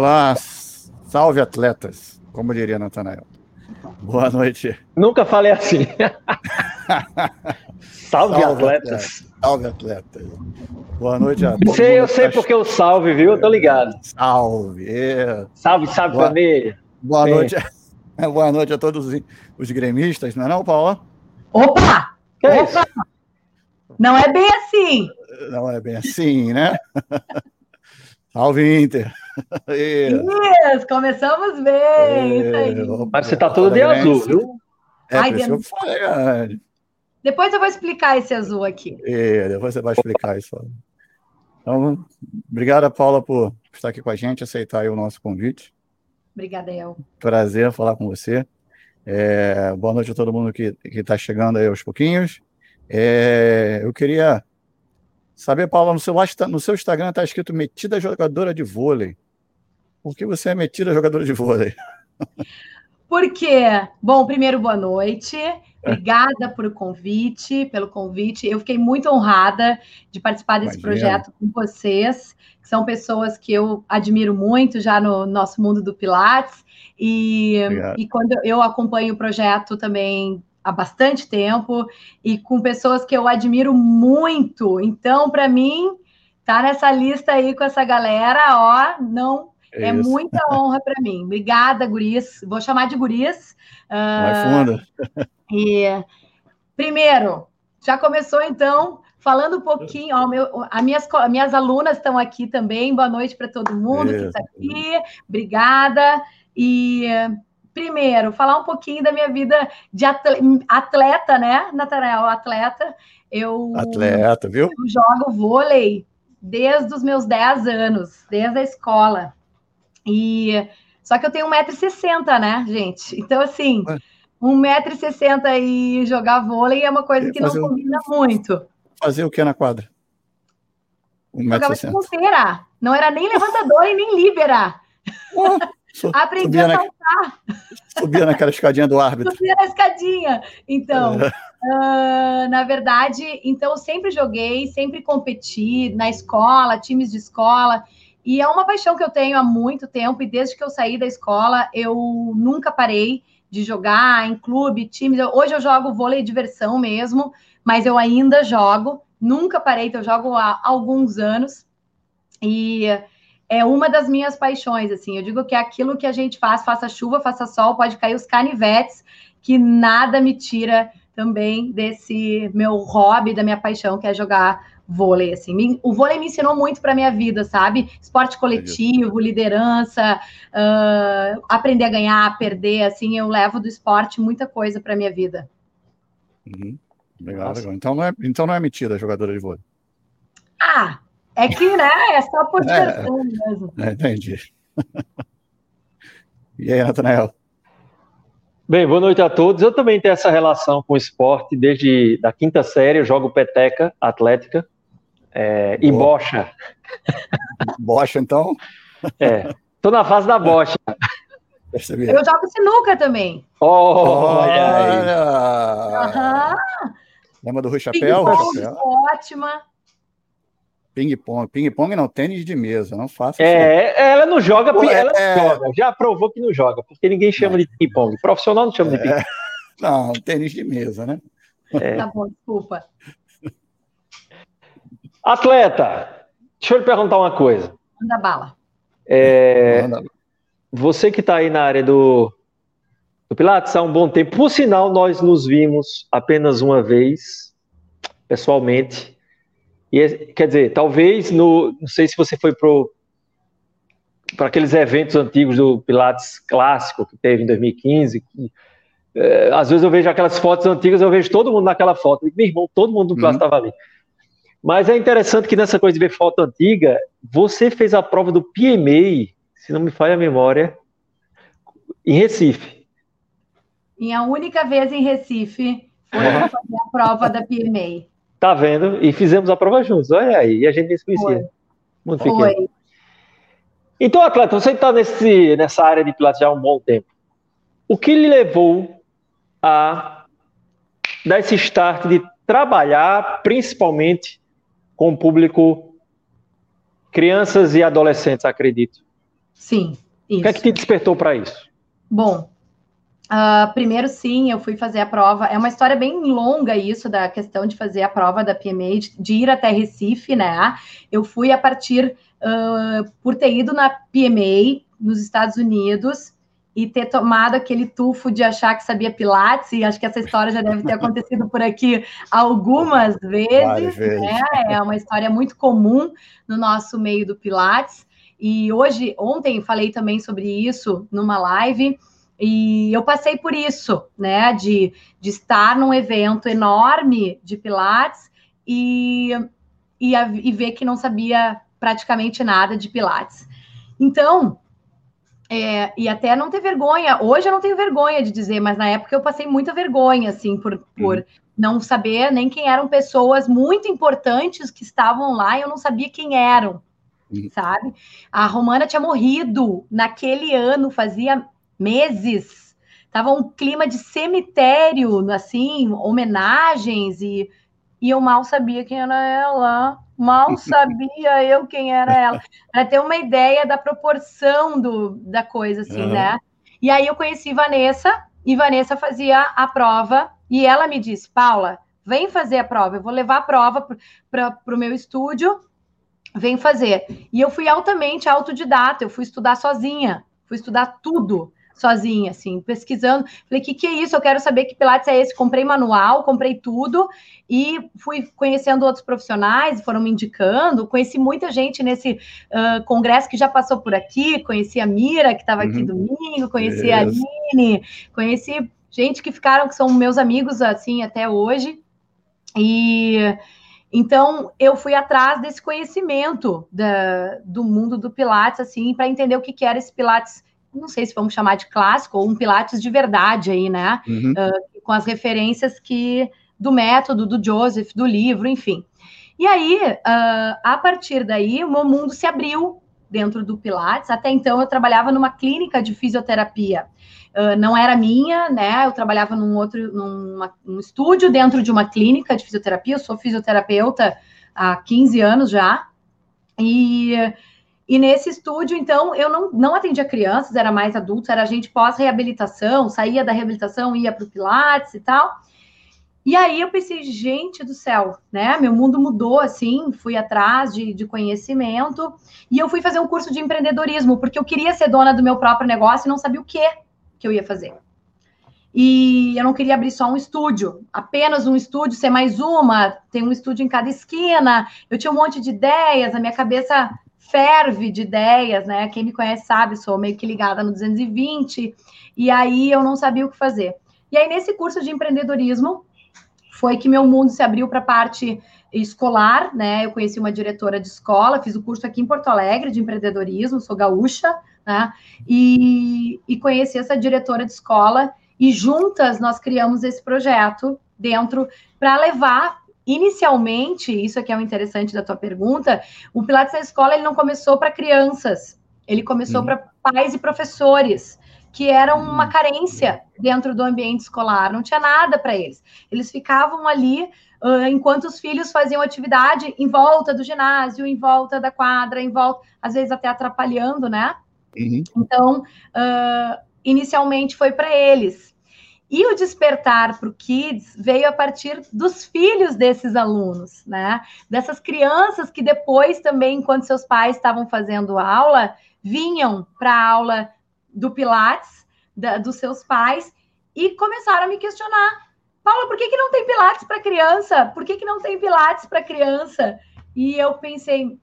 Olá, salve atletas, como diria Natanael. Boa noite. Nunca falei assim. salve, salve, atletas. atletas. Salve atletas. Boa noite a todos. Sei, eu sei tá... porque o salve, viu? Eu tô ligado. Salve. Salve, salve Boa... família. Boa Sim. noite. Boa noite a todos os gremistas, não é não, Paula? Opa! Que Opa! É? Não é bem assim. Não é bem assim, né? Salve, Inter! Isso, começamos bem. Isso aí. Mas você tá todo de azul, viu? É, Ai, eu falei, Depois eu vou explicar esse azul aqui. É, depois você vai explicar isso. Então, obrigada, Paula, por estar aqui com a gente, aceitar o nosso convite. Obrigada, El. Prazer falar com você. É, boa noite a todo mundo que está chegando aí aos pouquinhos. É, eu queria saber, Paula, no seu, no seu Instagram está escrito metida jogadora de vôlei. Por que você é metida jogadora de vôlei? Por quê? Bom, primeiro, boa noite. Obrigada por o convite, pelo convite. Eu fiquei muito honrada de participar desse Imagina. projeto com vocês, que são pessoas que eu admiro muito já no nosso mundo do Pilates. E, e quando eu acompanho o projeto também há bastante tempo e com pessoas que eu admiro muito. Então, para mim, tá nessa lista aí com essa galera, ó, não é, é muita honra para mim. Obrigada, Guris. Vou chamar de Guris. Vai uh, fundo. E primeiro, já começou então falando um pouquinho, ó, meu, as minhas, minhas alunas estão aqui também. Boa noite para todo mundo que está aqui. Obrigada. E primeiro, falar um pouquinho da minha vida de atleta, né, Natanael? Atleta. Eu, atleta, viu? Eu jogo vôlei desde os meus 10 anos, desde a escola. E só que eu tenho 1,60m, né, gente? Então, assim, 1,60m e jogar vôlei é uma coisa que não combina muito. Fazer o que na quadra? 1,60m. Jogava Não era nem levantador e nem líbera. Aprendi a saltar. subia naquela escadinha do árbitro. Subia na escadinha. Então, é. uh, na verdade, então sempre joguei, sempre competi na escola, times de escola. E é uma paixão que eu tenho há muito tempo, e desde que eu saí da escola, eu nunca parei de jogar em clube, times. Hoje eu jogo vôlei diversão mesmo, mas eu ainda jogo, nunca parei, então eu jogo há alguns anos. E é uma das minhas paixões, assim. Eu digo que é aquilo que a gente faz, faça chuva, faça sol, pode cair os canivetes, que nada me tira também desse meu hobby, da minha paixão, que é jogar vôlei, assim. O vôlei me ensinou muito para minha vida, sabe? Esporte coletivo, liderança, uh, aprender a ganhar, a perder, assim. Eu levo do esporte muita coisa para minha vida. Uhum. Legal, legal. Então não, é, então não é mentira jogadora de vôlei. Ah, é que, né, é só por é, mesmo. É, entendi. e aí, Natanael? Bem, boa noite a todos. Eu também tenho essa relação com o esporte desde da quinta série. Eu jogo peteca atlética é, e bocha. Bocha, então? É. Tô na fase da bocha. Percebi. Eu jogo sinuca também. Oh, olha aí. Uhum. Lembra do Rui Chapéu? Ótima. Ping-pong. Ping-pong não, tênis de mesa, não faça É, ela não joga, Pô, ela é... joga. Já provou que não joga, porque ninguém chama de ping-pong. Profissional não chama é... de ping-pong. Não, tênis de mesa, né? É. Tá bom, desculpa. Atleta, deixa eu lhe perguntar uma coisa. Manda bala. É, você que está aí na área do, do Pilates há um bom tempo, por sinal, nós nos vimos apenas uma vez, pessoalmente, e, quer dizer, talvez, no, não sei se você foi para aqueles eventos antigos do Pilates clássico que teve em 2015. Que, é, às vezes eu vejo aquelas fotos antigas, eu vejo todo mundo naquela foto. Meu irmão, todo mundo do Pilates estava uhum. ali. Mas é interessante que nessa coisa de ver foto antiga, você fez a prova do PMA, se não me falha a memória, em Recife. Minha única vez em Recife foi fazer a prova da PMA. Tá vendo? E fizemos a prova juntos. Olha aí, e a gente nem se conhecia. Muito Foi. Então, atleta, você está nessa área de Pilates já há um bom tempo. O que lhe levou a dar esse start de trabalhar principalmente com o público crianças e adolescentes, acredito? Sim. Isso. O que é que te despertou para isso? Bom, Uh, primeiro, sim, eu fui fazer a prova. É uma história bem longa isso da questão de fazer a prova da PMA, de, de ir até Recife, né? Eu fui a partir uh, por ter ido na PMA nos Estados Unidos e ter tomado aquele tufo de achar que sabia Pilates, e acho que essa história já deve ter acontecido por aqui algumas vezes, vezes. Né? É uma história muito comum no nosso meio do Pilates. E hoje, ontem, falei também sobre isso numa live. E eu passei por isso, né? De, de estar num evento enorme de Pilates e, e, e ver que não sabia praticamente nada de Pilates. Então, é, e até não ter vergonha. Hoje eu não tenho vergonha de dizer, mas na época eu passei muita vergonha, assim, por, por uhum. não saber nem quem eram pessoas muito importantes que estavam lá e eu não sabia quem eram, uhum. sabe? A Romana tinha morrido naquele ano, fazia meses. Tava um clima de cemitério, assim, homenagens, e, e eu mal sabia quem era ela. Mal sabia eu quem era ela. Para ter uma ideia da proporção do, da coisa, assim, uhum. né? E aí eu conheci Vanessa, e Vanessa fazia a prova, e ela me disse, Paula, vem fazer a prova, eu vou levar a prova para o meu estúdio, vem fazer. E eu fui altamente autodidata, eu fui estudar sozinha, fui estudar tudo sozinha, assim, pesquisando. Falei, o que, que é isso? Eu quero saber que Pilates é esse. Comprei manual, comprei tudo e fui conhecendo outros profissionais, foram me indicando. Conheci muita gente nesse uh, congresso que já passou por aqui. Conheci a Mira, que estava uhum. aqui domingo, conheci yes. a Aline, conheci gente que ficaram, que são meus amigos, assim, até hoje. E. Então, eu fui atrás desse conhecimento da, do mundo do Pilates, assim, para entender o que, que era esse Pilates não sei se vamos chamar de clássico ou um Pilates de verdade aí, né? Uhum. Uh, com as referências que do método, do Joseph, do livro, enfim. E aí, uh, a partir daí, o meu mundo se abriu dentro do Pilates. Até então, eu trabalhava numa clínica de fisioterapia. Uh, não era minha, né? Eu trabalhava num outro, numa, num estúdio dentro de uma clínica de fisioterapia. Eu sou fisioterapeuta há 15 anos já. E e nesse estúdio, então, eu não, não atendia crianças, era mais adultos, era gente pós-reabilitação, saía da reabilitação, ia para o Pilates e tal. E aí eu pensei, gente do céu, né? Meu mundo mudou assim, fui atrás de, de conhecimento e eu fui fazer um curso de empreendedorismo, porque eu queria ser dona do meu próprio negócio e não sabia o que que eu ia fazer. E eu não queria abrir só um estúdio, apenas um estúdio, ser mais uma, tem um estúdio em cada esquina. Eu tinha um monte de ideias, a minha cabeça ferve de ideias, né? Quem me conhece sabe, sou meio que ligada no 220, e aí eu não sabia o que fazer. E aí, nesse curso de empreendedorismo, foi que meu mundo se abriu para a parte escolar, né? Eu conheci uma diretora de escola, fiz o curso aqui em Porto Alegre de empreendedorismo, sou gaúcha, né? E, e conheci essa diretora de escola, e juntas nós criamos esse projeto dentro para levar Inicialmente, isso aqui é o interessante da tua pergunta, o Pilates na escola ele não começou para crianças, ele começou uhum. para pais e professores, que eram uma uhum. carência dentro do ambiente escolar, não tinha nada para eles. Eles ficavam ali uh, enquanto os filhos faziam atividade em volta do ginásio, em volta da quadra, em volta, às vezes até atrapalhando, né? Uhum. Então, uh, inicialmente foi para eles. E o despertar para o Kids veio a partir dos filhos desses alunos, né? Dessas crianças que depois também, enquanto seus pais estavam fazendo aula, vinham para a aula do Pilates, da, dos seus pais, e começaram a me questionar. Paula, por que, que não tem Pilates para criança? Por que, que não tem Pilates para criança? E eu pensei,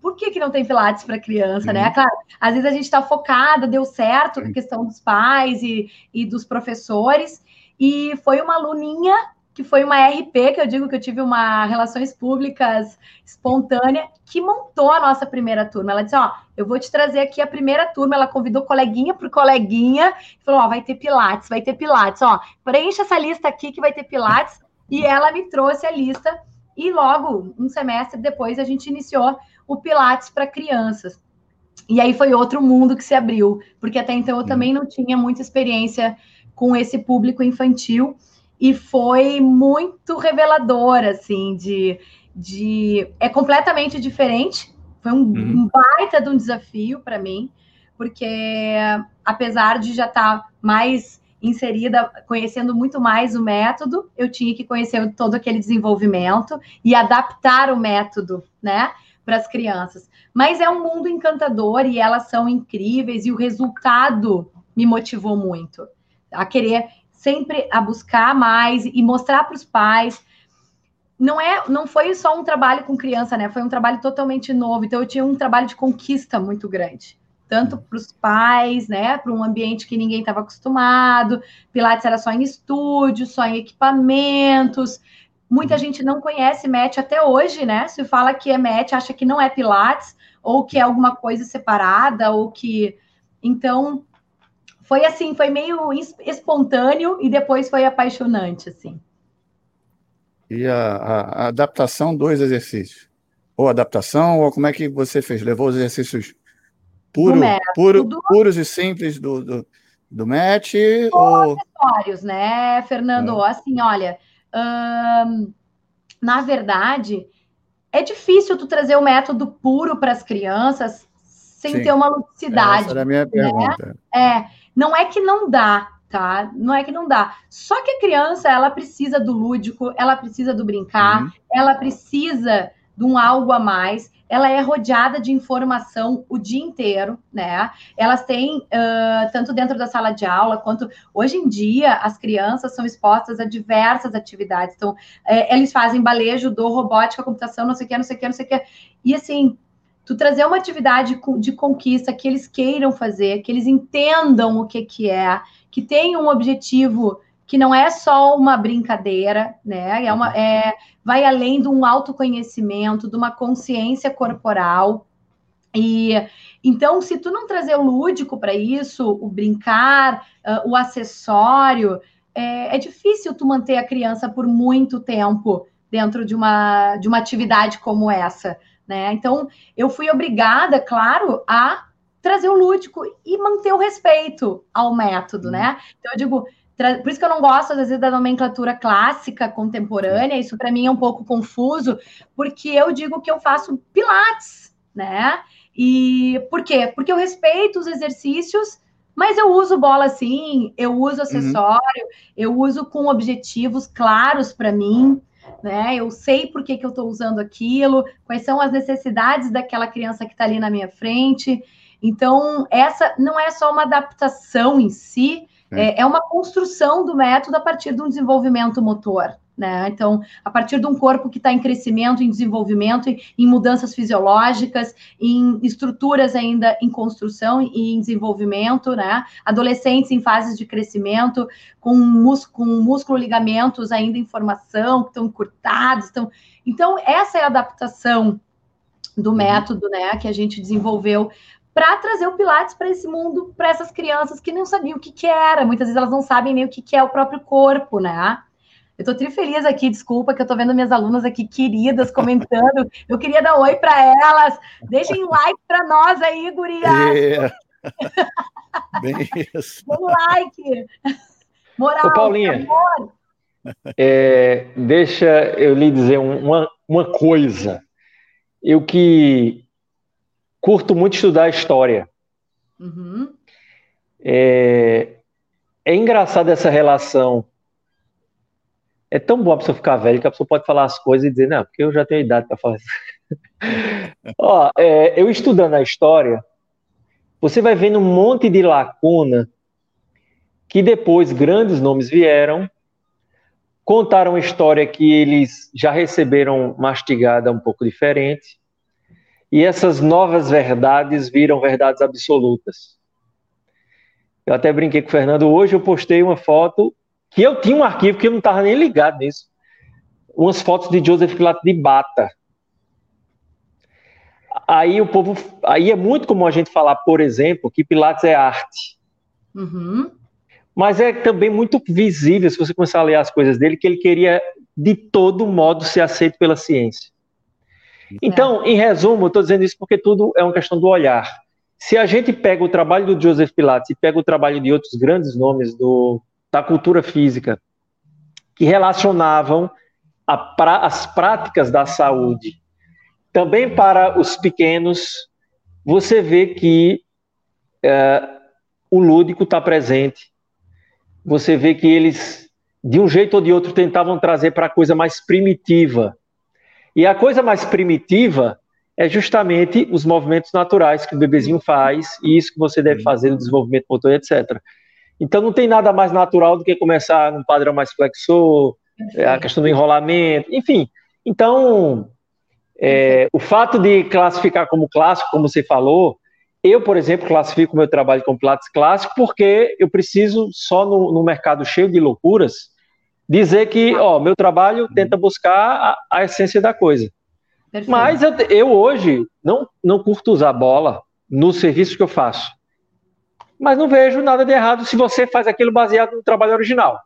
por que, que não tem Pilates para criança, né? uhum. né? Claro, às vezes a gente está focada, deu certo com a questão dos pais e, e dos professores, e foi uma aluninha que foi uma RP, que eu digo que eu tive uma relações públicas espontânea, que montou a nossa primeira turma. Ela disse: Ó, eu vou te trazer aqui a primeira turma. Ela convidou coleguinha por coleguinha, falou: Ó, vai ter Pilates, vai ter Pilates, ó, preencha essa lista aqui que vai ter Pilates. E ela me trouxe a lista, e logo, um semestre depois, a gente iniciou o Pilates para crianças. E aí foi outro mundo que se abriu, porque até então eu também não tinha muita experiência com esse público infantil e foi muito revelador, assim, de, de é completamente diferente. Foi um, uhum. um baita de um desafio para mim, porque apesar de já estar tá mais inserida, conhecendo muito mais o método, eu tinha que conhecer todo aquele desenvolvimento e adaptar o método, né, para as crianças. Mas é um mundo encantador e elas são incríveis e o resultado me motivou muito a querer sempre a buscar mais e mostrar para os pais. Não é, não foi só um trabalho com criança, né? Foi um trabalho totalmente novo. Então eu tinha um trabalho de conquista muito grande tanto para os pais, né, para um ambiente que ninguém estava acostumado. Pilates era só em estúdio, só em equipamentos. Muita uhum. gente não conhece MET até hoje, né? Se fala que é MET, acha que não é Pilates, ou que é alguma coisa separada, ou que. Então, foi assim, foi meio espontâneo e depois foi apaixonante, assim. E a, a, a adaptação dos exercícios? Ou adaptação, ou como é que você fez? Levou os exercícios Puro, puro, puros e simples do, do, do match? Ou... acessórios, né, Fernando? É. Assim, olha, hum, na verdade, é difícil tu trazer o método puro para as crianças sem Sim. ter uma ludicidade. Essa era a minha né? pergunta. É, não é que não dá, tá? Não é que não dá. Só que a criança, ela precisa do lúdico, ela precisa do brincar, uhum. ela precisa de um algo a mais ela é rodeada de informação o dia inteiro, né? Elas têm, uh, tanto dentro da sala de aula, quanto hoje em dia, as crianças são expostas a diversas atividades. Então, é, eles fazem balejo, do robótica, computação, não sei o que, não sei o que, não sei o que. E assim, tu trazer uma atividade de conquista que eles queiram fazer, que eles entendam o que, que é, que tenham um objetivo que não é só uma brincadeira, né? É uma, é, vai além de um autoconhecimento, de uma consciência corporal. E então, se tu não trazer o lúdico para isso, o brincar, uh, o acessório, é, é, difícil tu manter a criança por muito tempo dentro de uma, de uma atividade como essa, né? Então, eu fui obrigada, claro, a trazer o lúdico e manter o respeito ao método, né? Então, eu digo, por isso que eu não gosto, às vezes, da nomenclatura clássica contemporânea, isso para mim é um pouco confuso, porque eu digo que eu faço pilates, né? E por quê? Porque eu respeito os exercícios, mas eu uso bola sim, eu uso uhum. acessório, uhum. eu uso com objetivos claros para mim, né? Eu sei por que, que eu estou usando aquilo, quais são as necessidades daquela criança que está ali na minha frente. Então, essa não é só uma adaptação em si, é. é, uma construção do método a partir de um desenvolvimento motor. Né? Então, a partir de um corpo que está em crescimento, em desenvolvimento, em mudanças fisiológicas, em estruturas ainda em construção e em desenvolvimento, né? Adolescentes em fases de crescimento, com, mús com músculo ligamentos ainda em formação, que estão encurtados. Estão... Então, essa é a adaptação do uhum. método, né, que a gente desenvolveu para trazer o Pilates para esse mundo, para essas crianças que não sabiam o que, que era. Muitas vezes elas não sabem nem o que, que é o próprio corpo, né? Eu estou tri feliz aqui, desculpa, que eu estou vendo minhas alunas aqui queridas comentando. Eu queria dar oi para elas. Deixem like para nós aí, guria. É. Bem isso. Um like. Moral. Ô, Paulinha, é, deixa eu lhe dizer uma, uma coisa. Eu que curto muito estudar história. Uhum. É, é engraçado essa relação. É tão bom a pessoa ficar velha que a pessoa pode falar as coisas e dizer, não, porque eu já tenho idade para falar isso. Ó, é, eu estudando a história, você vai vendo um monte de lacuna que depois grandes nomes vieram, contaram uma história que eles já receberam mastigada um pouco diferente, e essas novas verdades viram verdades absolutas. Eu até brinquei com o Fernando hoje, eu postei uma foto que eu tinha um arquivo que eu não estava nem ligado nisso. Umas fotos de Joseph Pilates de bata. Aí o povo, aí é muito comum a gente falar, por exemplo, que Pilates é arte. Uhum. Mas é também muito visível, se você começar a ler as coisas dele, que ele queria de todo modo ser aceito pela ciência. Então, em resumo, eu estou dizendo isso porque tudo é uma questão do olhar. Se a gente pega o trabalho do Joseph Pilates e pega o trabalho de outros grandes nomes do, da cultura física que relacionavam pra, as práticas da saúde também para os pequenos, você vê que é, o lúdico está presente. Você vê que eles, de um jeito ou de outro, tentavam trazer para a coisa mais primitiva. E a coisa mais primitiva é justamente os movimentos naturais que o bebezinho faz e isso que você deve fazer no desenvolvimento motor, etc. Então não tem nada mais natural do que começar num padrão mais flexor, a questão do enrolamento, enfim. Então, é, o fato de classificar como clássico, como você falou, eu, por exemplo, classifico meu trabalho como Pilates clássico porque eu preciso, só no, no mercado cheio de loucuras, dizer que ó, meu trabalho tenta buscar a, a essência da coisa. Perfeito. Mas eu, eu, hoje não, não curto usar bola nos serviços que eu faço. Mas não vejo nada de errado se você faz aquilo baseado no trabalho original.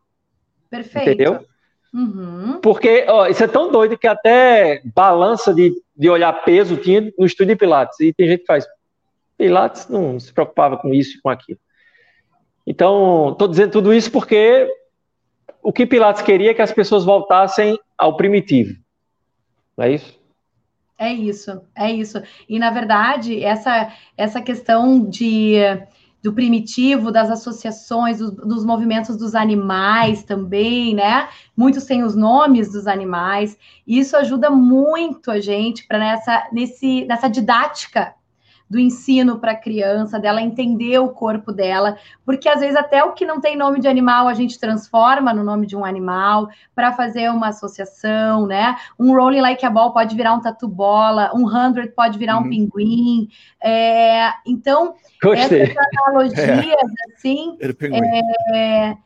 Perfeito. Entendeu? Uhum. Porque ó, isso é tão doido que até balança de, de olhar peso tinha no estúdio de Pilates. E tem gente que faz, Pilates não se preocupava com isso e com aquilo. Então, estou dizendo tudo isso porque o que Pilates queria é que as pessoas voltassem ao primitivo. Não é isso? É isso, é isso. E, na verdade, essa, essa questão de, do primitivo, das associações, dos, dos movimentos dos animais também, né? Muitos têm os nomes dos animais. Isso ajuda muito a gente para nessa, nesse, nessa didática do ensino para a criança, dela entender o corpo dela, porque às vezes até o que não tem nome de animal a gente transforma no nome de um animal para fazer uma associação, né? Um rolling like a ball pode virar um tatu bola, um hundred pode virar uhum. um pinguim. É, então, Gostei. essas analogias, é. assim, é,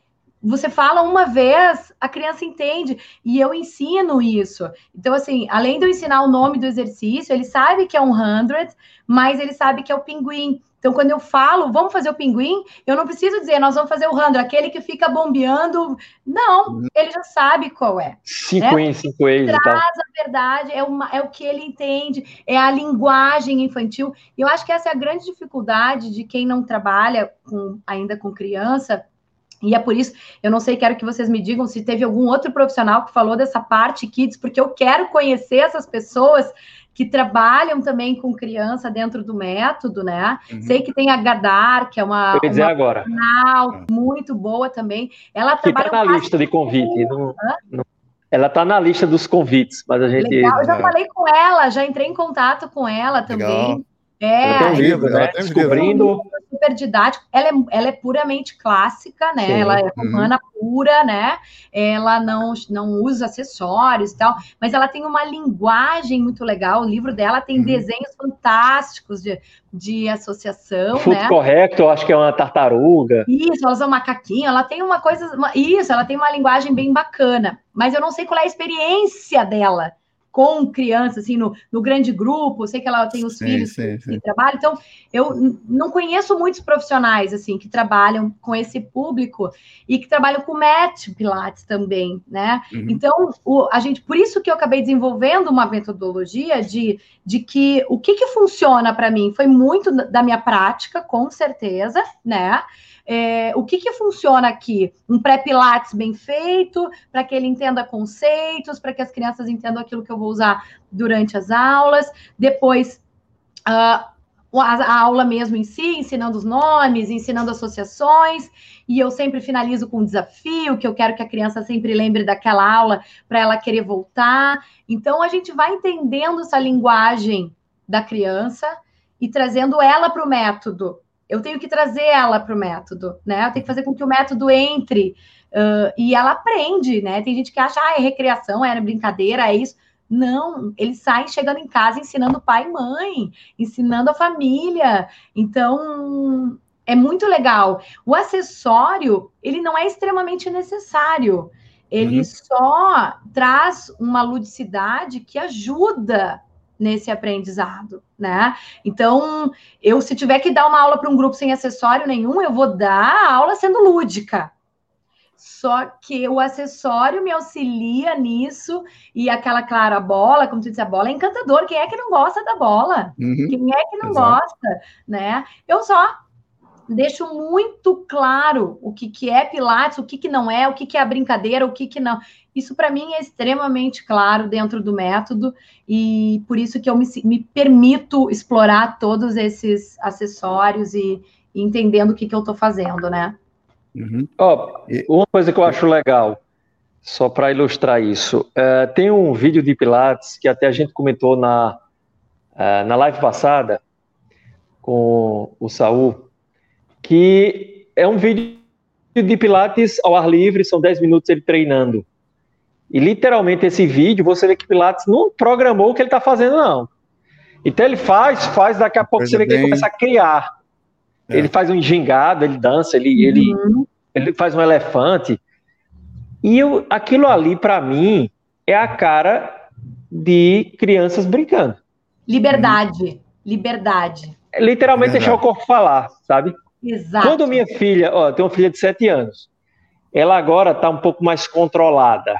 você fala uma vez, a criança entende, e eu ensino isso. Então, assim, além de eu ensinar o nome do exercício, ele sabe que é um hundred, mas ele sabe que é o pinguim. Então, quando eu falo, vamos fazer o pinguim, eu não preciso dizer, nós vamos fazer o hundred, aquele que fica bombeando. Não, uhum. ele já sabe qual é. Cinco né? em, cinco em. Traz a verdade, é, uma, é o que ele entende, é a linguagem infantil. E eu acho que essa é a grande dificuldade de quem não trabalha com, ainda com criança, e é por isso, eu não sei, quero que vocês me digam se teve algum outro profissional que falou dessa parte kids, porque eu quero conhecer essas pessoas que trabalham também com criança dentro do método, né? Uhum. Sei que tem a Gadar, que é uma, eu dizer uma agora. muito boa também. Ela que tá trabalha. Está na lista de convite. Não, não, ela está na lista dos convites, mas a gente. Legal, eu já falei com ela, já entrei em contato com ela também. Legal. É, ela tem um livro, né? Descobrindo. Super didático. Ela é, ela é puramente clássica, né? Sim. Ela é uhum. romana uhum. pura, né? Ela não, não usa acessórios e tal, mas ela tem uma linguagem muito legal. O livro dela tem uhum. desenhos fantásticos de, de associação. Food né? correto, eu acho que é uma tartaruga. Isso, ela usa um macaquinho, ela tem uma coisa. Uma, isso, ela tem uma linguagem bem bacana. Mas eu não sei qual é a experiência dela com crianças, assim, no, no grande grupo, sei que ela tem os sim, filhos sim, que, sim. que, trabalham, então eu não conheço muitos profissionais, assim, que trabalham com esse público e que trabalham com Met Pilates também, né? Uhum. Então, o, a gente, por isso que eu acabei desenvolvendo uma metodologia de, de que o que, que funciona para mim foi muito da minha prática, com certeza, né? É, o que, que funciona aqui? Um pré-pilates bem feito, para que ele entenda conceitos, para que as crianças entendam aquilo que eu vou usar durante as aulas. Depois, uh, a, aula mesmo em si, ensinando os nomes, ensinando associações, e eu sempre finalizo com um desafio, que eu quero que a criança sempre lembre daquela aula para ela querer voltar. Então, a gente vai entendendo essa linguagem da criança e trazendo ela para o método eu tenho que trazer ela para o método, né? Eu tenho que fazer com que o método entre uh, e ela aprende, né? Tem gente que acha, ah, é recreação, é brincadeira, é isso. Não, eles saem chegando em casa ensinando pai e mãe, ensinando a família. Então, é muito legal. O acessório, ele não é extremamente necessário. Ele uhum. só traz uma ludicidade que ajuda nesse aprendizado, né? Então, eu se tiver que dar uma aula para um grupo sem acessório nenhum, eu vou dar a aula sendo lúdica. Só que o acessório me auxilia nisso e aquela clara bola, como tu disse, a bola é encantador. Quem é que não gosta da bola? Uhum. Quem é que não Exato. gosta, né? Eu só deixo muito claro o que, que é Pilates, o que, que não é, o que, que é a brincadeira, o que, que não. Isso para mim é extremamente claro dentro do método e por isso que eu me, me permito explorar todos esses acessórios e, entendendo o que, que eu estou fazendo, né? Uhum. Oh, uma coisa que eu acho legal, só para ilustrar isso, é, tem um vídeo de Pilates que até a gente comentou na, é, na live passada com o Saul, que é um vídeo de Pilates ao ar livre, são 10 minutos ele treinando. E literalmente esse vídeo, você vê que Pilates não programou o que ele está fazendo, não. Então ele faz, faz, daqui a pouco Coisa você vê que ele começa a criar. É. Ele faz um gingado, ele dança, ele, ele, uhum. ele faz um elefante. E eu, aquilo ali, para mim, é a cara de crianças brincando. Liberdade. Liberdade. É literalmente deixar o corpo falar, sabe? Exato. Quando minha filha, ó, tem uma filha de 7 anos, ela agora está um pouco mais controlada.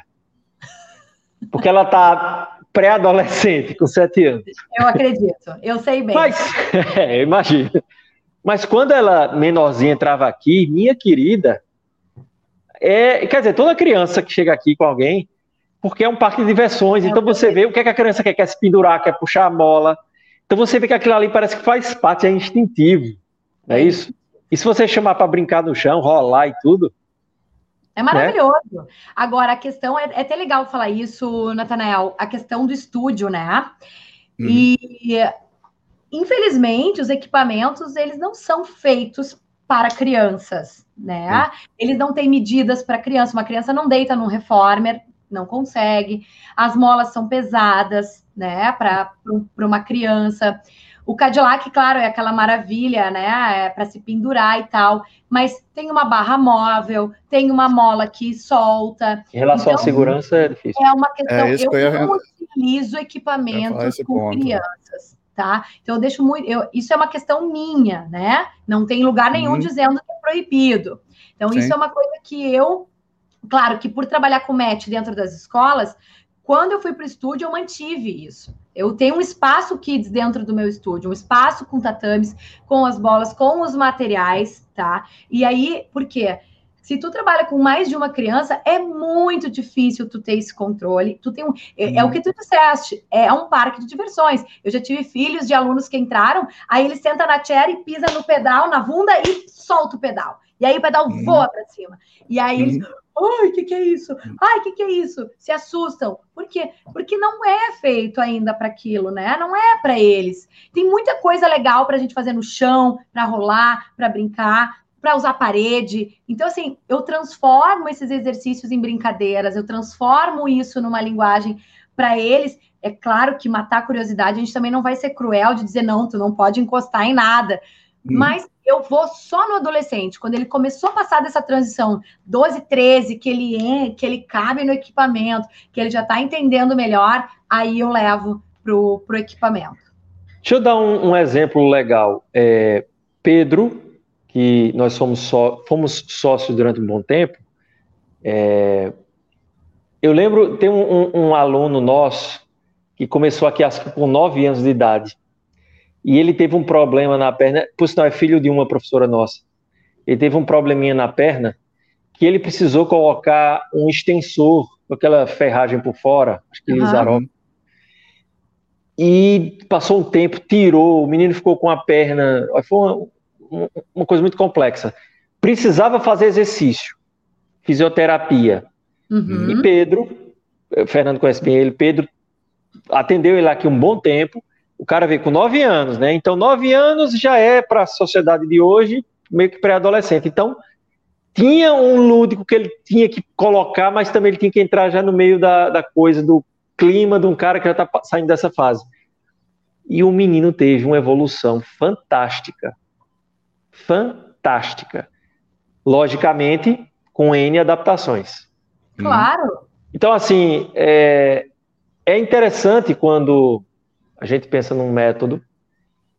Porque ela está pré-adolescente, com 7 anos. Eu acredito, eu sei bem. Mas, é, imagina. Mas quando ela, menorzinha, entrava aqui, minha querida, é, quer dizer, toda criança que chega aqui com alguém, porque é um parque de diversões, então você vê o que, é que a criança quer, quer se pendurar, quer puxar a mola. Então você vê que aquilo ali parece que faz parte, é instintivo, não é isso? E se você chamar para brincar no chão, rolar e tudo. É maravilhoso. Né? Agora, a questão é, é até legal falar isso, Natanael, a questão do estúdio, né? Uhum. E infelizmente os equipamentos eles não são feitos para crianças, né? Uhum. Eles não têm medidas para criança. Uma criança não deita num reformer, não consegue. As molas são pesadas, né? Para uma criança. O Cadillac, claro, é aquela maravilha, né? É para se pendurar e tal, mas tem uma barra móvel, tem uma mola que solta. Em relação então, à segurança, é difícil. É uma questão. É eu, eu não utilizo equipamentos com ponto. crianças. Tá? Então eu deixo muito. Eu, isso é uma questão minha, né? Não tem lugar nenhum uhum. dizendo que é proibido. Então, Sim. isso é uma coisa que eu. Claro que por trabalhar com match dentro das escolas, quando eu fui para o estúdio, eu mantive isso. Eu tenho um espaço kids dentro do meu estúdio, um espaço com tatames, com as bolas, com os materiais, tá? E aí, por quê? Se tu trabalha com mais de uma criança, é muito difícil tu ter esse controle. Tu tem um, é, é, o que tu disseste, é um parque de diversões. Eu já tive filhos de alunos que entraram, aí ele senta na chair e pisa no pedal, na bunda e solta o pedal. E aí o pedal voa para cima. E aí eles, Ai, o que, que é isso? Ai, o que, que é isso? Se assustam. Por quê? Porque não é feito ainda para aquilo, né? Não é para eles. Tem muita coisa legal para a gente fazer no chão, para rolar, para brincar, para usar parede. Então, assim, eu transformo esses exercícios em brincadeiras, eu transformo isso numa linguagem para eles. É claro que matar a curiosidade, a gente também não vai ser cruel de dizer, não, tu não pode encostar em nada. Hum. Mas eu vou só no adolescente, quando ele começou a passar dessa transição 12, 13, que ele é, que ele cabe no equipamento, que ele já está entendendo melhor, aí eu levo pro, pro equipamento. Deixa eu dar um, um exemplo legal. É, Pedro, que nós somos, só, fomos sócios durante um bom tempo, é, eu lembro, tem um, um, um, aluno nosso que começou aqui acho que com 9 anos de idade e ele teve um problema na perna, por sinal é filho de uma professora nossa. Ele teve um probleminha na perna que ele precisou colocar um extensor aquela ferragem por fora, acho que uhum. E passou um tempo, tirou, o menino ficou com a perna, foi uma, uma coisa muito complexa. Precisava fazer exercício, fisioterapia. Uhum. E Pedro, Fernando conhece bem ele, Pedro atendeu ele aqui um bom tempo, o cara veio com nove anos, né? Então, nove anos já é para a sociedade de hoje meio que pré-adolescente. Então, tinha um lúdico que ele tinha que colocar, mas também ele tinha que entrar já no meio da, da coisa, do clima de um cara que já está saindo dessa fase. E o menino teve uma evolução fantástica. Fantástica. Logicamente, com N adaptações. Claro. Então, assim, é, é interessante quando a gente pensa num método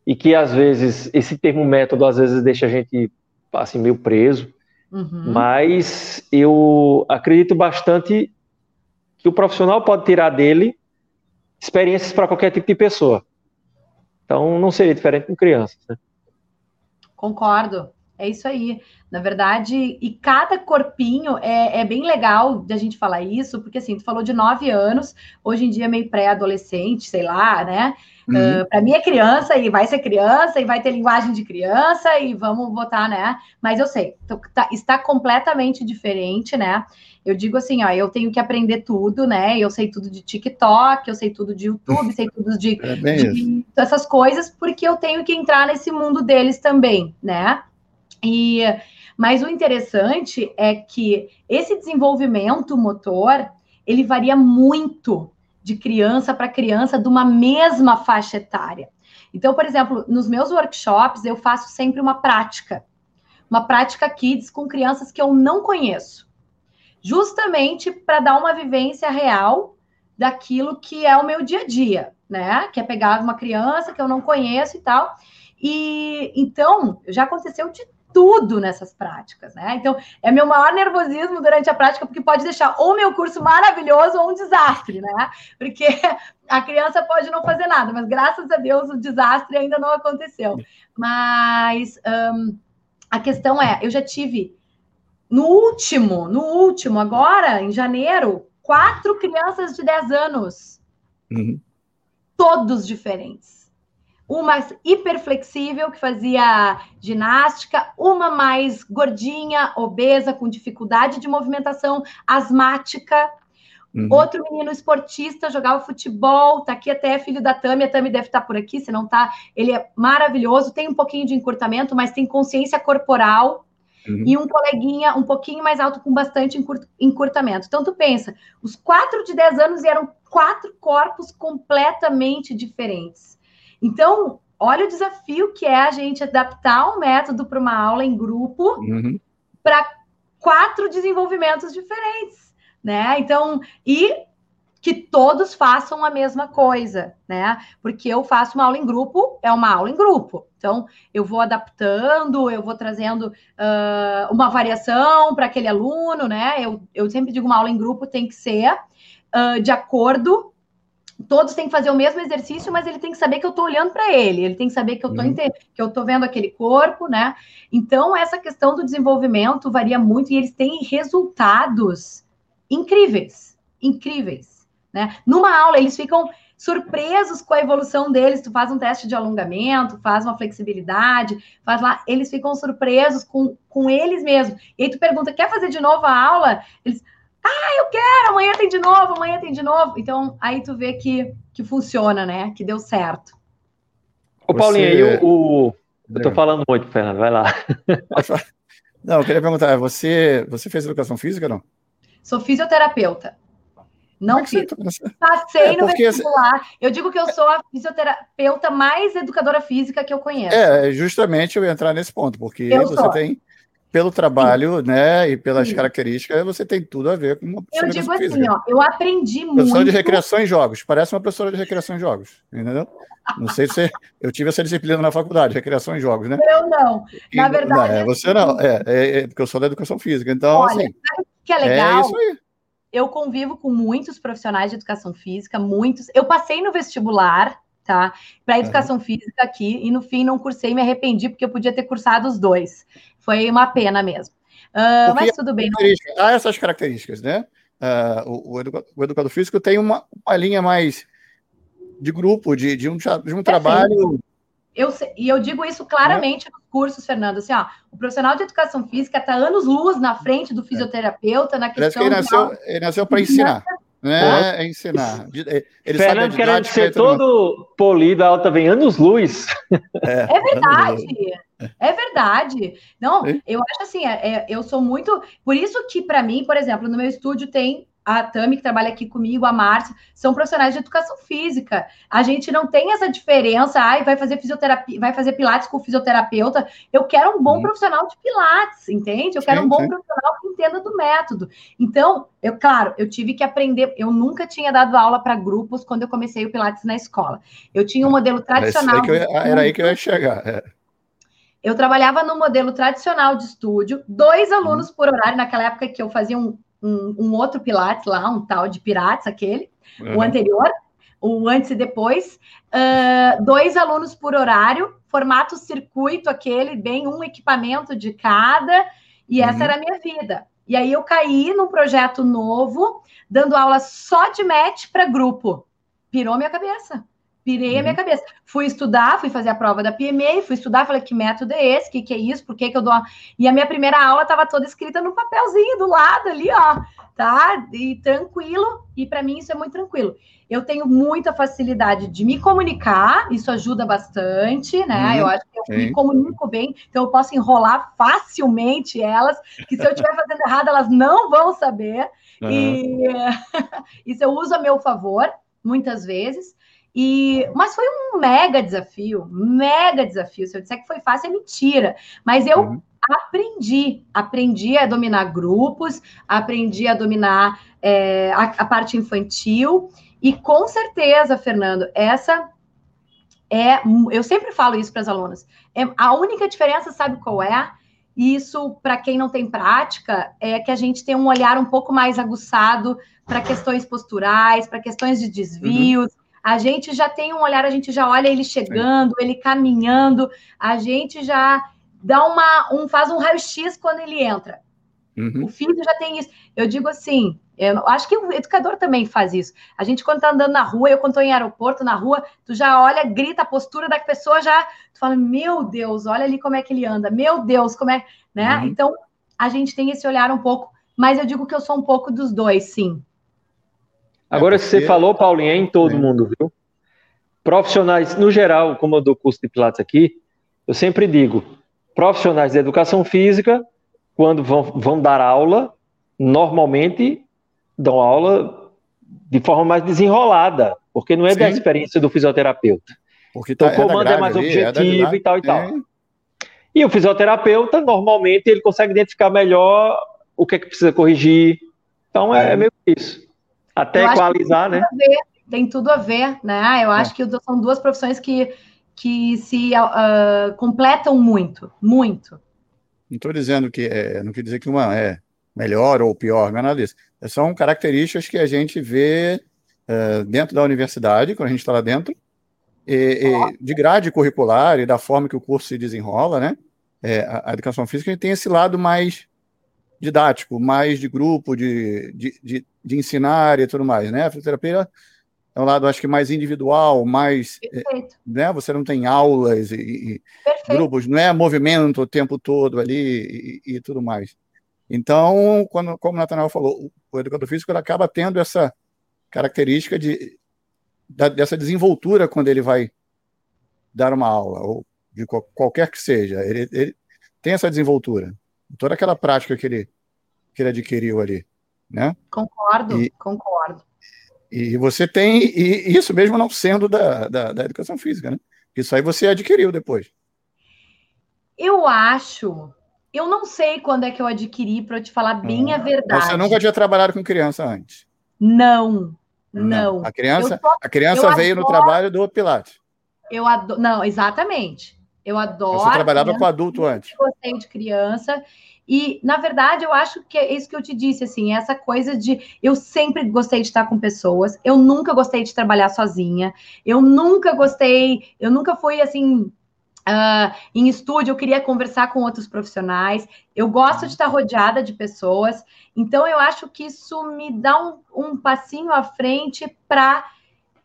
e que às vezes esse termo método às vezes deixa a gente assim meio preso, uhum. mas eu acredito bastante que o profissional pode tirar dele experiências para qualquer tipo de pessoa. Então não seria diferente com crianças. Né? Concordo. É isso aí. Na verdade, e cada corpinho é, é bem legal de a gente falar isso, porque assim, tu falou de nove anos, hoje em dia é meio pré-adolescente, sei lá, né? Uhum. Uh, para mim é criança e vai ser criança e vai ter linguagem de criança e vamos votar, né? Mas eu sei, tá, está completamente diferente, né? Eu digo assim, ó, eu tenho que aprender tudo, né? Eu sei tudo de TikTok, eu sei tudo de YouTube, sei tudo de, é de essas coisas, porque eu tenho que entrar nesse mundo deles também, né? E mas o interessante é que esse desenvolvimento motor ele varia muito de criança para criança de uma mesma faixa etária. Então, por exemplo, nos meus workshops eu faço sempre uma prática, uma prática kids com crianças que eu não conheço, justamente para dar uma vivência real daquilo que é o meu dia a dia, né? Que é pegar uma criança que eu não conheço e tal. E então já aconteceu de tudo nessas práticas, né? Então, é meu maior nervosismo durante a prática, porque pode deixar ou meu curso maravilhoso ou um desastre, né? Porque a criança pode não fazer nada, mas graças a Deus o desastre ainda não aconteceu. Mas um, a questão é, eu já tive no último, no último, agora, em janeiro, quatro crianças de 10 anos. Uhum. Todos diferentes uma hiperflexível que fazia ginástica, uma mais gordinha, obesa, com dificuldade de movimentação, asmática. Uhum. Outro menino esportista, jogava futebol, tá aqui até filho da Tami, a Tami deve estar tá por aqui, se não tá, ele é maravilhoso, tem um pouquinho de encurtamento, mas tem consciência corporal, Uhum. E um coleguinha um pouquinho mais alto com bastante encurtamento. Então, tu pensa, os quatro de 10 anos eram quatro corpos completamente diferentes. Então, olha o desafio que é a gente adaptar um método para uma aula em grupo uhum. para quatro desenvolvimentos diferentes, né? Então, e que todos façam a mesma coisa, né? Porque eu faço uma aula em grupo, é uma aula em grupo. Então, eu vou adaptando, eu vou trazendo uh, uma variação para aquele aluno, né? Eu, eu sempre digo uma aula em grupo tem que ser uh, de acordo todos têm que fazer o mesmo exercício, mas ele tem que saber que eu estou olhando para ele, ele tem que saber que eu estou uhum. que eu estou vendo aquele corpo, né? Então essa questão do desenvolvimento varia muito e eles têm resultados incríveis, incríveis, né? Numa aula eles ficam surpresos com a evolução deles. Tu faz um teste de alongamento, faz uma flexibilidade, faz lá, eles ficam surpresos com, com eles mesmos. E aí tu pergunta, quer fazer de novo a aula? Eles, ah, eu quero, amanhã tem de novo, amanhã tem de novo. Então, aí tu vê que, que funciona, né? Que deu certo. Ô, Paulinho, aí o, o... Eu tô falando muito, Fernando, vai lá. Não, eu queria perguntar, você, você fez educação física não? Sou fisioterapeuta. Não é fiz. Passei é, no vestibular. Eu digo que eu sou a fisioterapeuta mais educadora física que eu conheço. É, justamente eu ia entrar nesse ponto, porque eu você sou. tem pelo trabalho, Sim. né, e pelas Sim. características, você tem tudo a ver com uma Eu digo assim, física. ó, eu aprendi muito. Professora de recreação em jogos, parece uma professora de recreação em jogos, entendeu? Não sei se você, eu tive essa disciplina na faculdade, recreação em jogos, né? Eu não. Na verdade, não, é, você não, é, é, é, porque eu sou da educação física, então Olha, assim. que é legal? É isso aí. Eu convivo com muitos profissionais de educação física, muitos. Eu passei no vestibular, tá? Para educação uhum. física aqui, e no fim não cursei, me arrependi, porque eu podia ter cursado os dois. Foi uma pena mesmo. Uh, mas tudo bem. Não... Há essas características, né? Uh, o, o, educador, o, educador físico tem uma, uma linha mais de grupo, de, de um, de um é trabalho. Eu, e eu digo isso claramente é. nos cursos, Fernando. Assim, ó, o profissional de educação física está anos-luz na frente do é. fisioterapeuta na questão. Parece que ele nasceu, ele nasceu para ensinar. Né? É ensinar. Ele Fernando querendo ser todo polido, a alta vem anos-luz. É, é verdade. É verdade. Não, eu acho assim, é, é, eu sou muito. Por isso que, para mim, por exemplo, no meu estúdio tem a Tami, que trabalha aqui comigo, a Márcia, são profissionais de educação física. A gente não tem essa diferença, ai, vai fazer fisioterapia, vai fazer pilates com o fisioterapeuta. Eu quero um bom sim. profissional de pilates, entende? Eu quero sim, um bom sim. profissional que entenda do método. Então, eu, claro, eu tive que aprender. Eu nunca tinha dado aula para grupos quando eu comecei o pilates na escola. Eu tinha um modelo tradicional. Era aí que eu ia chegar. É. Eu trabalhava no modelo tradicional de estúdio, dois alunos uhum. por horário, naquela época que eu fazia um, um, um, outro Pilates lá, um tal de Pirates, aquele, uhum. o anterior. o antes e depois, uh, dois alunos por horário, formato circuito aquele, bem um equipamento de cada, e uhum. essa era a minha vida. E aí eu caí num projeto novo, dando aula só de match para grupo. Pirou minha cabeça. Pirei uhum. a minha uhum. cabeça. Fui estudar, fui fazer a prova da PMA, fui estudar, falei que método é esse, que que é isso, por que que eu dou. E a minha primeira aula estava toda escrita no papelzinho do lado ali, ó, tá? E tranquilo. E para mim isso é muito tranquilo. Eu tenho muita facilidade de me comunicar, isso ajuda bastante, né? Uhum. Eu acho que eu Sim. me comunico bem, então eu posso enrolar facilmente elas, que se eu estiver fazendo errado, elas não vão saber. Uhum. E isso eu uso a meu favor, muitas vezes. E, mas foi um mega desafio, mega desafio. Se eu disser que foi fácil, é mentira. Mas eu uhum. aprendi, aprendi a dominar grupos, aprendi a dominar é, a, a, parte infantil. E com certeza, Fernando, essa é. Eu sempre falo isso para as alunas. É, a única diferença, sabe qual é? Isso, para quem não tem prática, é que a gente tem um olhar um pouco mais aguçado para questões posturais, para questões de desvios. Uhum a gente já tem um olhar, a gente já olha ele chegando, ele caminhando, a gente já dá uma, um faz um raio-x quando ele entra. Uhum. O filho já tem isso. Eu digo assim, eu acho que o educador também faz isso. A gente, quando tá andando na rua, eu quando tô em aeroporto, na rua, tu já olha, grita a postura da pessoa, já tu fala, meu Deus, olha ali como é que ele anda, meu Deus, como é, né? Uhum. Então, a gente tem esse olhar um pouco, mas eu digo que eu sou um pouco dos dois, sim. Agora, é porque... você falou, Paulinho, é em todo é. mundo, viu? Profissionais, no geral, como eu dou curso de Pilates aqui, eu sempre digo, profissionais de educação física, quando vão, vão dar aula, normalmente dão aula de forma mais desenrolada, porque não é Sim. da experiência do fisioterapeuta. Porque então, tá, o comando é, é mais ali, é objetivo é e tal e tal. E o fisioterapeuta, normalmente, ele consegue identificar melhor o que é que precisa corrigir. Então, é, é meio isso. Até equalizar, né? tem tudo a ver, né? Eu acho é. que são duas profissões que, que se uh, completam muito, muito. Não estou dizendo que é, não quer dizer que uma é melhor ou pior, não é nada disso. São características que a gente vê uh, dentro da universidade, quando a gente está lá dentro, e, e, de grade curricular e da forma que o curso se desenrola, né? É, a, a, educação física tem esse lado mais didático, mais de grupo, de, de, de, de ensinar e tudo mais, né? A fisioterapia é um lado, acho que, mais individual, mais. É, Perfeito. Né? Você não tem aulas e, grupos, não é movimento o tempo todo ali e, e tudo mais. Então, quando, como o Natanael falou, o educador físico ele acaba tendo essa característica de, da, dessa desenvoltura quando ele vai dar uma aula, ou de qualquer que seja. Ele, ele tem essa desenvoltura toda aquela prática que ele, que ele adquiriu ali, né? Concordo, e, concordo. E você tem, e isso mesmo não sendo da, da, da educação física, né? Isso aí você adquiriu depois. Eu acho, eu não sei quando é que eu adquiri, para te falar bem ah, a verdade. Você nunca tinha trabalhado com criança antes? Não, não. não. A criança, só, a criança veio adoro, no trabalho do Pilates. Eu adoro, não, exatamente. Eu adoro. Você trabalhava com adulto antes. Gostei de criança. E, na verdade, eu acho que é isso que eu te disse, assim, essa coisa de eu sempre gostei de estar com pessoas, eu nunca gostei de trabalhar sozinha, eu nunca gostei, eu nunca fui assim. Uh, em estúdio, eu queria conversar com outros profissionais. Eu gosto de estar rodeada de pessoas. Então, eu acho que isso me dá um, um passinho à frente para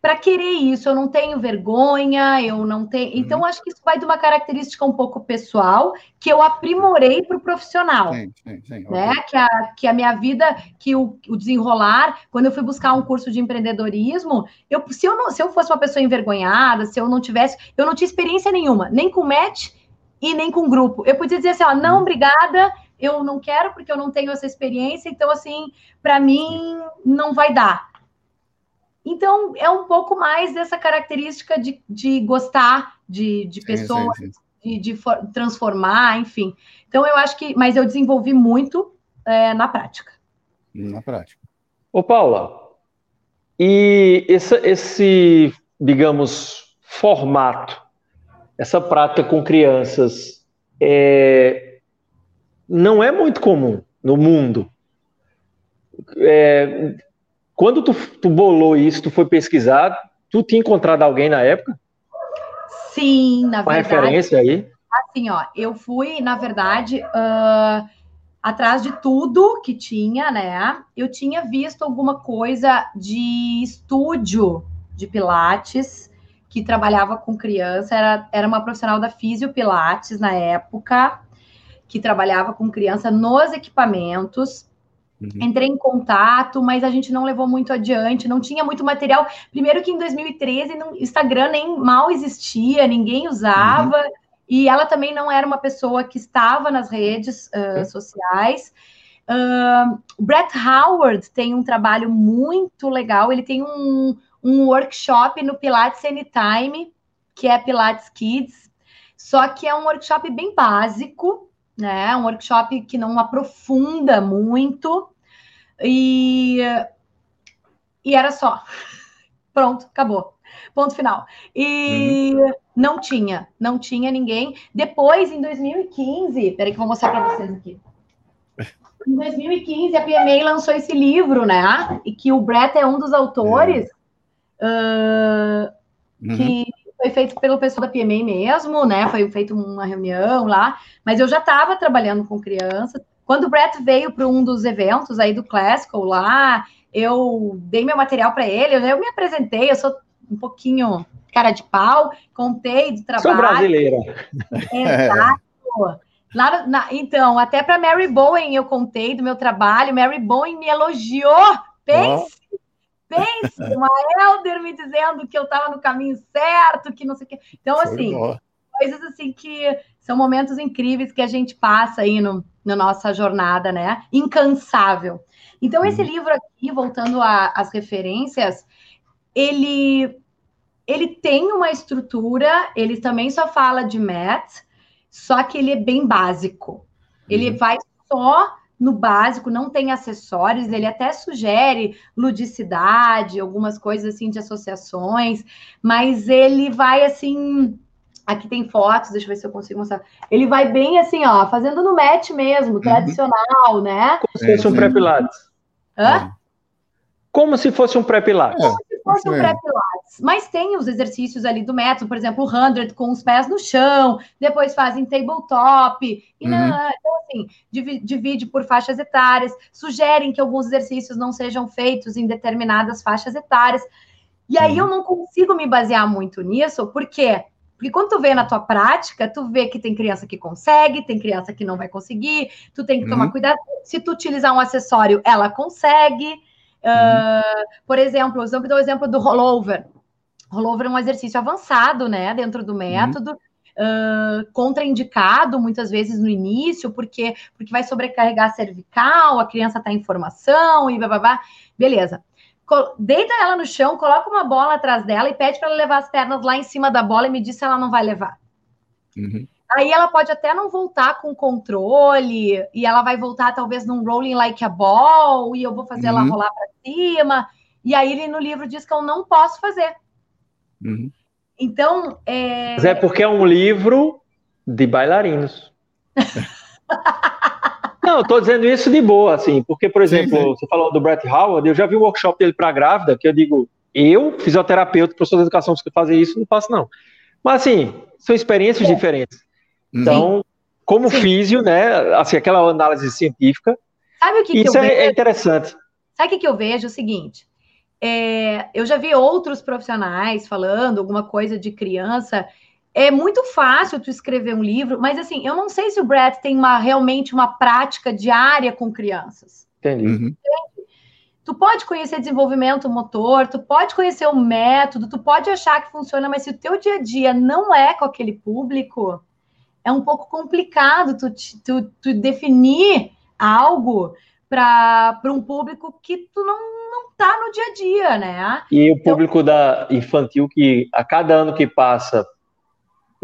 para querer isso. Eu não tenho vergonha, eu não tenho. Uhum. Então, acho que isso vai de uma característica um pouco pessoal que eu aprimorei para o profissional. Sim, sim, sim, né? Okay. Que, a, que a minha vida, que o, o, desenrolar, quando eu fui buscar um curso de empreendedorismo, eu, se, eu não, se eu fosse uma pessoa envergonhada, se eu não tivesse, eu não tinha experiência nenhuma, nem com match e nem com grupo. Eu podia dizer assim, ó, não, uhum. obrigada, eu não quero porque eu não tenho essa experiência, então assim, para mim não vai dar. Então, é um pouco mais dessa característica de, de gostar de, de pessoas, sim, sim, sim. de, de transformar, enfim. Então, eu acho que. Mas eu desenvolvi muito é, na prática. Na prática. Ô, Paula, e esse, esse, digamos, formato, essa prática com crianças, é, não é muito comum no mundo. É, quando tu, tu bolou isso, tu foi pesquisar, tu tinha encontrado alguém na época? Sim, na Uma verdade. referência aí? Assim, ó, eu fui, na verdade, uh, atrás de tudo que tinha, né? Eu tinha visto alguma coisa de estúdio de Pilates que trabalhava com criança, era, era uma profissional da Físio Pilates na época, que trabalhava com criança nos equipamentos. Uhum. Entrei em contato, mas a gente não levou muito adiante, não tinha muito material. Primeiro que em 2013 o Instagram nem mal existia, ninguém usava. Uhum. E ela também não era uma pessoa que estava nas redes uh, sociais. Uh, Brett Howard tem um trabalho muito legal. Ele tem um, um workshop no Pilates Anytime, que é Pilates Kids. Só que é um workshop bem básico, né? Um workshop que não aprofunda muito. E, e era só. Pronto, acabou. Ponto final. E uhum. não tinha, não tinha ninguém. Depois, em 2015, peraí que eu vou mostrar para vocês aqui. Em 2015, a PMA lançou esse livro, né? E que o Brett é um dos autores, uh, uhum. que foi feito pelo pessoal da PMA mesmo, né? Foi feito uma reunião lá, mas eu já estava trabalhando com crianças. Quando o Brett veio para um dos eventos aí do Classical lá, eu dei meu material para ele, eu me apresentei, eu sou um pouquinho cara de pau, contei do trabalho. Sou brasileira. Exato. Lá na, então, até para Mary Bowen eu contei do meu trabalho, Mary Bowen me elogiou. Pense, oh. pense, uma elder me dizendo que eu estava no caminho certo, que não sei o quê. Então, assim, coisas assim que são momentos incríveis que a gente passa aí no, na nossa jornada, né? Incansável. Então, esse uhum. livro aqui, voltando às referências, ele ele tem uma estrutura, ele também só fala de math, só que ele é bem básico. Ele uhum. vai só no básico, não tem acessórios, ele até sugere ludicidade, algumas coisas assim de associações, mas ele vai assim. Aqui tem fotos, deixa eu ver se eu consigo mostrar. Ele vai bem assim, ó, fazendo no match mesmo, uhum. tradicional, né? Como se fosse um pré-pilates. Hã? Como se fosse um pré-pilates. Como se fosse um pré-pilates. Mas tem os exercícios ali do método, por exemplo, o 100 com os pés no chão, depois fazem tabletop. E uhum. não, então, assim, divide por faixas etárias, sugerem que alguns exercícios não sejam feitos em determinadas faixas etárias. E aí uhum. eu não consigo me basear muito nisso, por quê? Porque quando tu vê na tua prática, tu vê que tem criança que consegue, tem criança que não vai conseguir, tu tem que tomar uhum. cuidado. Se tu utilizar um acessório, ela consegue. Uh, por exemplo, eu sempre dou o exemplo do rollover. Rollover é um exercício avançado, né, dentro do método, uhum. uh, contraindicado muitas vezes no início, porque, porque vai sobrecarregar a cervical, a criança está em formação e blá. Beleza. Deita ela no chão, coloca uma bola atrás dela e pede para ela levar as pernas lá em cima da bola e me diz se ela não vai levar. Uhum. Aí ela pode até não voltar com controle, e ela vai voltar talvez num rolling like a ball, e eu vou fazer uhum. ela rolar para cima. E aí ele no livro diz que eu não posso fazer. Uhum. Então. É... Mas é porque é um livro de bailarinos. não, eu tô dizendo isso de boa, assim, porque, por exemplo, sim, sim. você falou do Brett Howard, eu já vi o um workshop dele para grávida, que eu digo, eu, fisioterapeuta, professor de educação, fazer isso, não faço, não. Mas, assim, são experiências é. diferentes. Então, Sim. como Sim. físio, né, assim, aquela análise científica, Sabe o que isso que é, vejo? é, interessante. Sabe o que, que eu vejo? É o seguinte, é, eu já vi outros profissionais falando alguma coisa de criança, é muito fácil tu escrever um livro, mas assim, eu não sei se o Brett tem uma, realmente uma prática diária com crianças. Entendi. Uhum. Tu pode conhecer desenvolvimento motor, tu pode conhecer o método, tu pode achar que funciona, mas se o teu dia a dia não é com aquele público, é um pouco complicado tu, tu, tu definir algo para um público que tu não, não tá no dia a dia, né? E o público então, da infantil que a cada ano que passa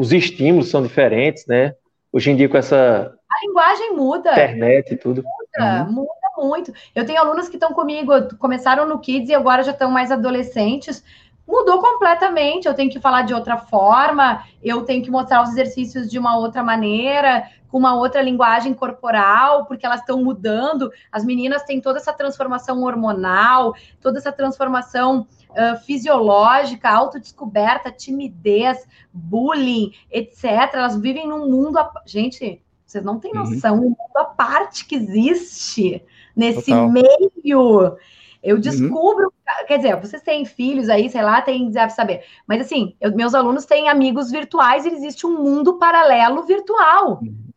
os estímulos são diferentes, né? Hoje em dia com essa a linguagem muda. Internet e tudo. Muda, uhum. muda muito. Eu tenho alunos que estão comigo, começaram no Kids e agora já estão mais adolescentes, mudou completamente. Eu tenho que falar de outra forma, eu tenho que mostrar os exercícios de uma outra maneira, com uma outra linguagem corporal, porque elas estão mudando. As meninas têm toda essa transformação hormonal, toda essa transformação uh, fisiológica, autodescoberta, timidez, bullying, etc. Elas vivem num mundo. A... Gente, vocês não têm uhum. noção uhum. um mundo à parte que existe nesse Total. meio. Eu uhum. descubro, uhum. quer dizer, vocês têm filhos aí, sei lá, tem, deve saber. Mas assim, eu, meus alunos têm amigos virtuais e existe um mundo paralelo virtual. Uhum.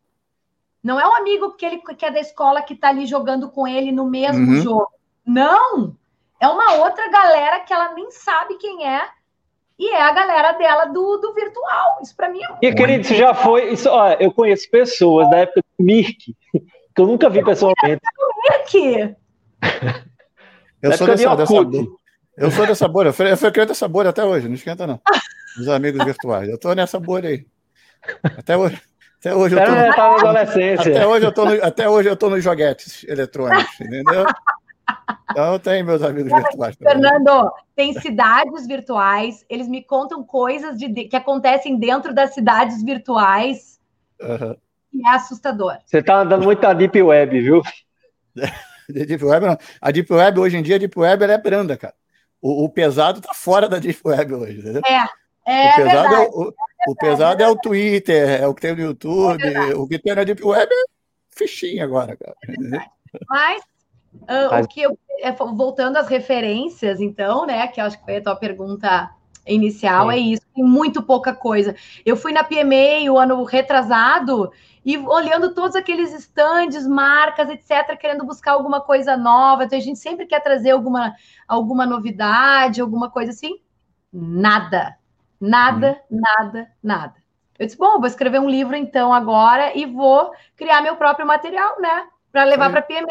Não é um amigo que, ele, que é da escola que está ali jogando com ele no mesmo uhum. jogo. Não! É uma outra galera que ela nem sabe quem é. E é a galera dela do, do virtual. Isso para mim é. E, querido, isso já foi. Isso, ó, eu conheço pessoas da época do Mirk, que eu nunca vi pessoalmente. Mirk! Eu sou dessa, dessa, eu sou dessa bolha. Eu frequento essa bolha até hoje, não esquenta, não. Os amigos virtuais. Eu tô nessa bolha aí. Até hoje. Até hoje eu tô. No... Tá adolescência. Até hoje eu tô no... Até hoje eu tô nos joguetes eletrônicos, entendeu? Então tem meus amigos virtuais. Também. Fernando, tem cidades virtuais, eles me contam coisas de, que acontecem dentro das cidades virtuais. Uhum. E é assustador. Você tá andando muito na Deep Web, viu? Deep Web não. A Deep Web, hoje em dia, a Deep Web é branda, cara. O, o pesado tá fora da Deep Web hoje, entendeu? É. É o pesado, é, o, é o pesado é o Twitter, é o que tem no YouTube, é o que tem na Deep Web é fichinha agora, cara. Mas Uh, o que eu, é, voltando às referências, então, né? Que acho que foi a tua pergunta inicial, é isso, tem muito pouca coisa. Eu fui na PMA o ano retrasado e olhando todos aqueles estandes, marcas, etc., querendo buscar alguma coisa nova. Então, a gente sempre quer trazer alguma, alguma novidade, alguma coisa assim. Nada, nada, hum. nada, nada. Eu disse, bom, vou escrever um livro então agora e vou criar meu próprio material, né? Para levar para a PMA.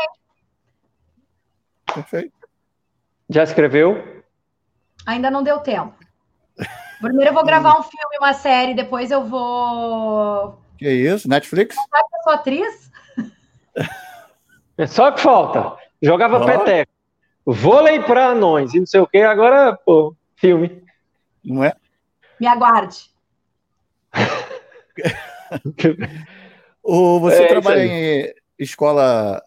Perfeito. Já escreveu? Ainda não deu tempo. Primeiro eu vou gravar um filme, uma série, depois eu vou. Que isso? Netflix? Eu sou atriz? É só que falta. Jogava oh. peteca. Vôlei para anões e não sei o que, agora, pô, filme. Não é? Me aguarde. o, você é, trabalha em escola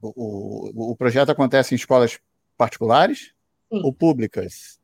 o, o, projeto acontece em escolas particulares Sim. ou públicas?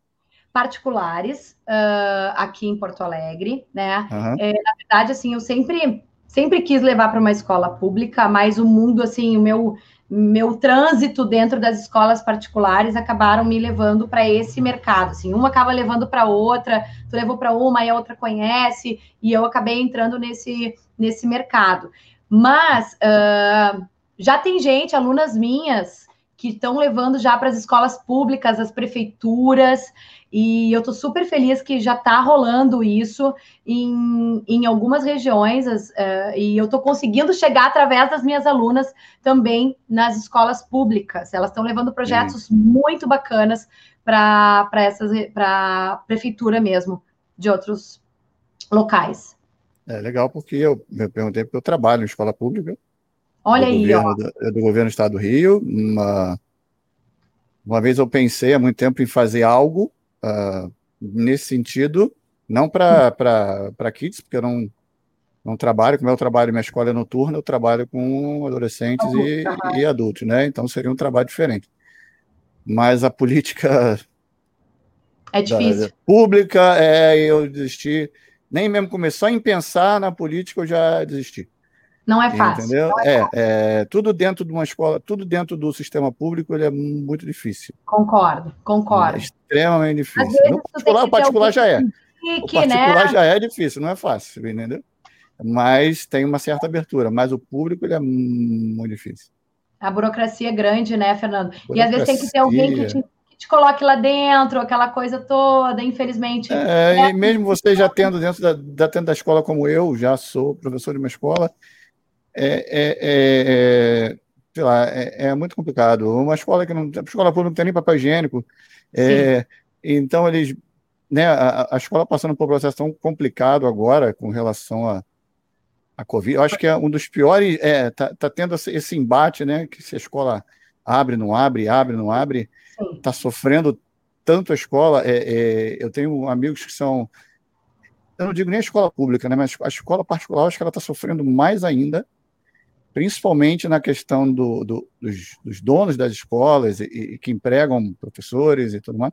Particulares, uh, aqui em Porto Alegre, né? Uhum. É, na verdade, assim, eu sempre, sempre quis levar para uma escola pública, mas o mundo, assim, o meu, meu trânsito dentro das escolas particulares acabaram me levando para esse mercado. Assim, uma acaba levando para outra, tu levou para uma e a outra conhece, e eu acabei entrando nesse, nesse mercado. Mas uh, já tem gente, alunas minhas, que estão levando já para as escolas públicas, as prefeituras, e eu estou super feliz que já está rolando isso em, em algumas regiões, as, uh, e eu estou conseguindo chegar através das minhas alunas também nas escolas públicas. Elas estão levando projetos muito bacanas para a prefeitura mesmo, de outros locais. É legal, porque eu, eu perguntei porque eu trabalho em escola pública, Olha aí, governo, ó. Do, é do governo do Estado do Rio. Uma, uma vez eu pensei há muito tempo em fazer algo uh, nesse sentido, não para kids, porque eu não, não trabalho, como eu trabalho, minha escola é noturna, eu trabalho com adolescentes e, e, adultos, né? Então seria um trabalho diferente. Mas a política é difícil. Pública, é, eu desisti. Nem mesmo começou em pensar na política, eu já desisti. Não é fácil. Entendeu? É, é, é, tudo dentro de uma escola, tudo dentro do sistema público, ele é muito difícil. Concordo, concordo. É extremamente difícil. No particular, o particular já é. o particular né? já é difícil, não é fácil, entendeu? Mas tem uma certa abertura, mas o público ele é muito difícil. A burocracia é grande, né, Fernando? E às vezes tem que ter alguém que te, que te coloque lá dentro, aquela coisa toda, infelizmente. É, é... E mesmo você já tendo dentro da, dentro da escola como eu, já sou professor de uma escola, é, é, é, sei lá, é, é, muito complicado. Uma escola que não. A escola pública não tem nem papel higiênico. É, então, eles. Né, a, a, escola passando por um processo tão complicado agora com relação a, a Covid. Eu acho que é um dos piores. É, tá, tá tendo esse embate, né? Que se a escola abre, não abre, abre, não abre, está sofrendo tanto a escola. É, é, eu tenho amigos que são. Eu não digo nem a escola pública, né? Mas a escola particular, acho que ela está sofrendo mais ainda, principalmente na questão do, do, dos, dos, donos das escolas e, e, que empregam professores e tudo mais,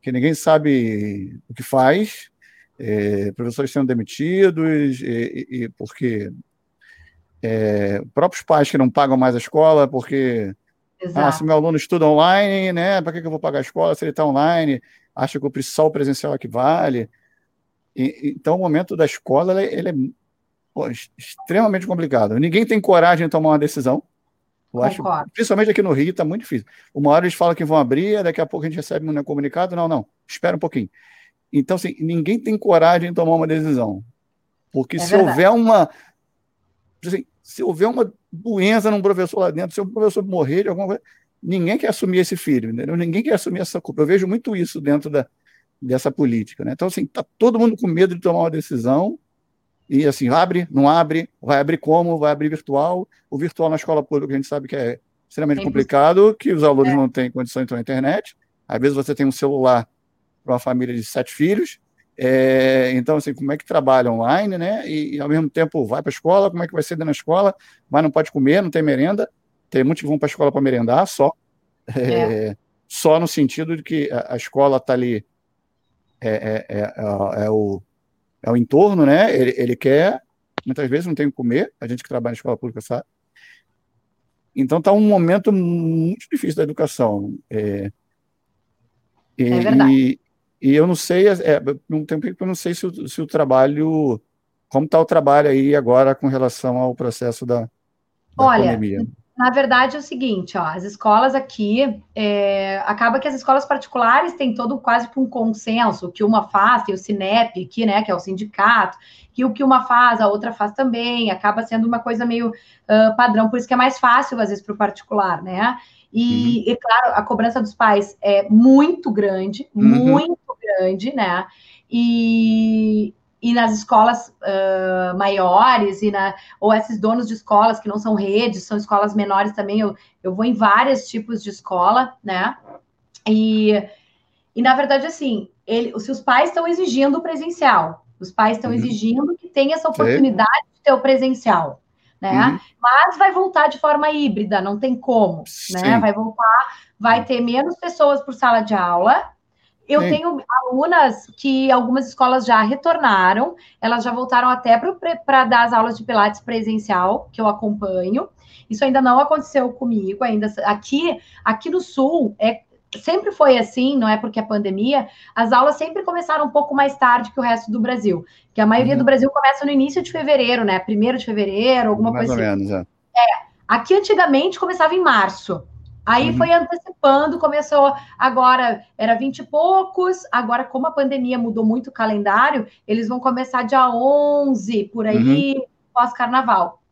que ninguém sabe o que faz, é, professores sendo demitidos, e, e porque é, próprios pais que não pagam mais a escola, porque ah, se meu aluno estuda online, né? Para que, que eu vou pagar a escola se ele está online? Acha que o só o presencial equivale. E, então, o momento da escola ele, ele é pô, extremamente complicado. Ninguém tem coragem de tomar uma decisão. Eu acho, principalmente aqui no Rio, está muito difícil. Uma hora eles falam que vão abrir, daqui a pouco a gente recebe um comunicado. Não, não, espera um pouquinho. Então, assim, ninguém tem coragem de tomar uma decisão. Porque é se verdade. houver uma. Assim, se houver uma doença num professor lá dentro, se o professor morrer de alguma coisa, ninguém quer assumir esse filho, entendeu? Ninguém quer assumir essa culpa. Eu vejo muito isso dentro da, dessa política, né? Então, assim, tá todo mundo com medo de tomar uma decisão e, assim, abre, não abre, vai abrir como, vai abrir virtual. O virtual na escola pública a gente sabe que é extremamente é complicado, que os alunos é. não têm condição de entrar na internet. Às vezes você tem um celular para uma família de sete filhos, é, então, assim, como é que trabalha online, né? E, e ao mesmo tempo vai para a escola, como é que vai ser dentro da escola? Mas não pode comer, não tem merenda. Tem muitos que vão para a escola para merendar só. É, é. Só no sentido de que a, a escola está ali, é, é, é, o, é o entorno, né? Ele, ele quer, muitas vezes não tem o que comer, a gente que trabalha na escola pública sabe. Então está um momento muito difícil da educação. É, e, é verdade. E eu não sei, é, não tem eu não sei se o, se o trabalho, como está o trabalho aí agora com relação ao processo da, da Olha, pandemia. Na verdade é o seguinte, ó, as escolas aqui, é, acaba que as escolas particulares têm todo quase um consenso, que uma faz, tem o Cinep aqui, né, que é o sindicato, que o que uma faz, a outra faz também, acaba sendo uma coisa meio uh, padrão, por isso que é mais fácil, às vezes, para o particular, né? E, uhum. e, claro, a cobrança dos pais é muito grande, uhum. muito grande, né? E, e nas escolas uh, maiores, e na, ou esses donos de escolas que não são redes, são escolas menores também, eu, eu vou em vários tipos de escola, né? E, e na verdade, assim, ele, se os pais estão exigindo o presencial, os pais estão uhum. exigindo que tenha essa oportunidade Sim. de ter o presencial né? Uhum. Mas vai voltar de forma híbrida, não tem como, né? Sim. né? Vai voltar, vai ter menos pessoas por sala de aula. Eu Sim. tenho alunas que algumas escolas já retornaram, elas já voltaram até para dar as aulas de Pilates presencial, que eu acompanho. Isso ainda não aconteceu comigo, ainda aqui, aqui no sul é sempre foi assim, não é porque é pandemia, as aulas sempre começaram um pouco mais tarde que o resto do Brasil. Que a maioria uhum. do Brasil começa no início de fevereiro, né? Primeiro de fevereiro, alguma mais coisa assim. Ou menos, é. é. Aqui antigamente começava em março. Aí uhum. foi antecipando, começou agora, era 20 e poucos, agora como a pandemia mudou muito o calendário, eles vão começar dia 11, por aí, uhum. pós-carnaval.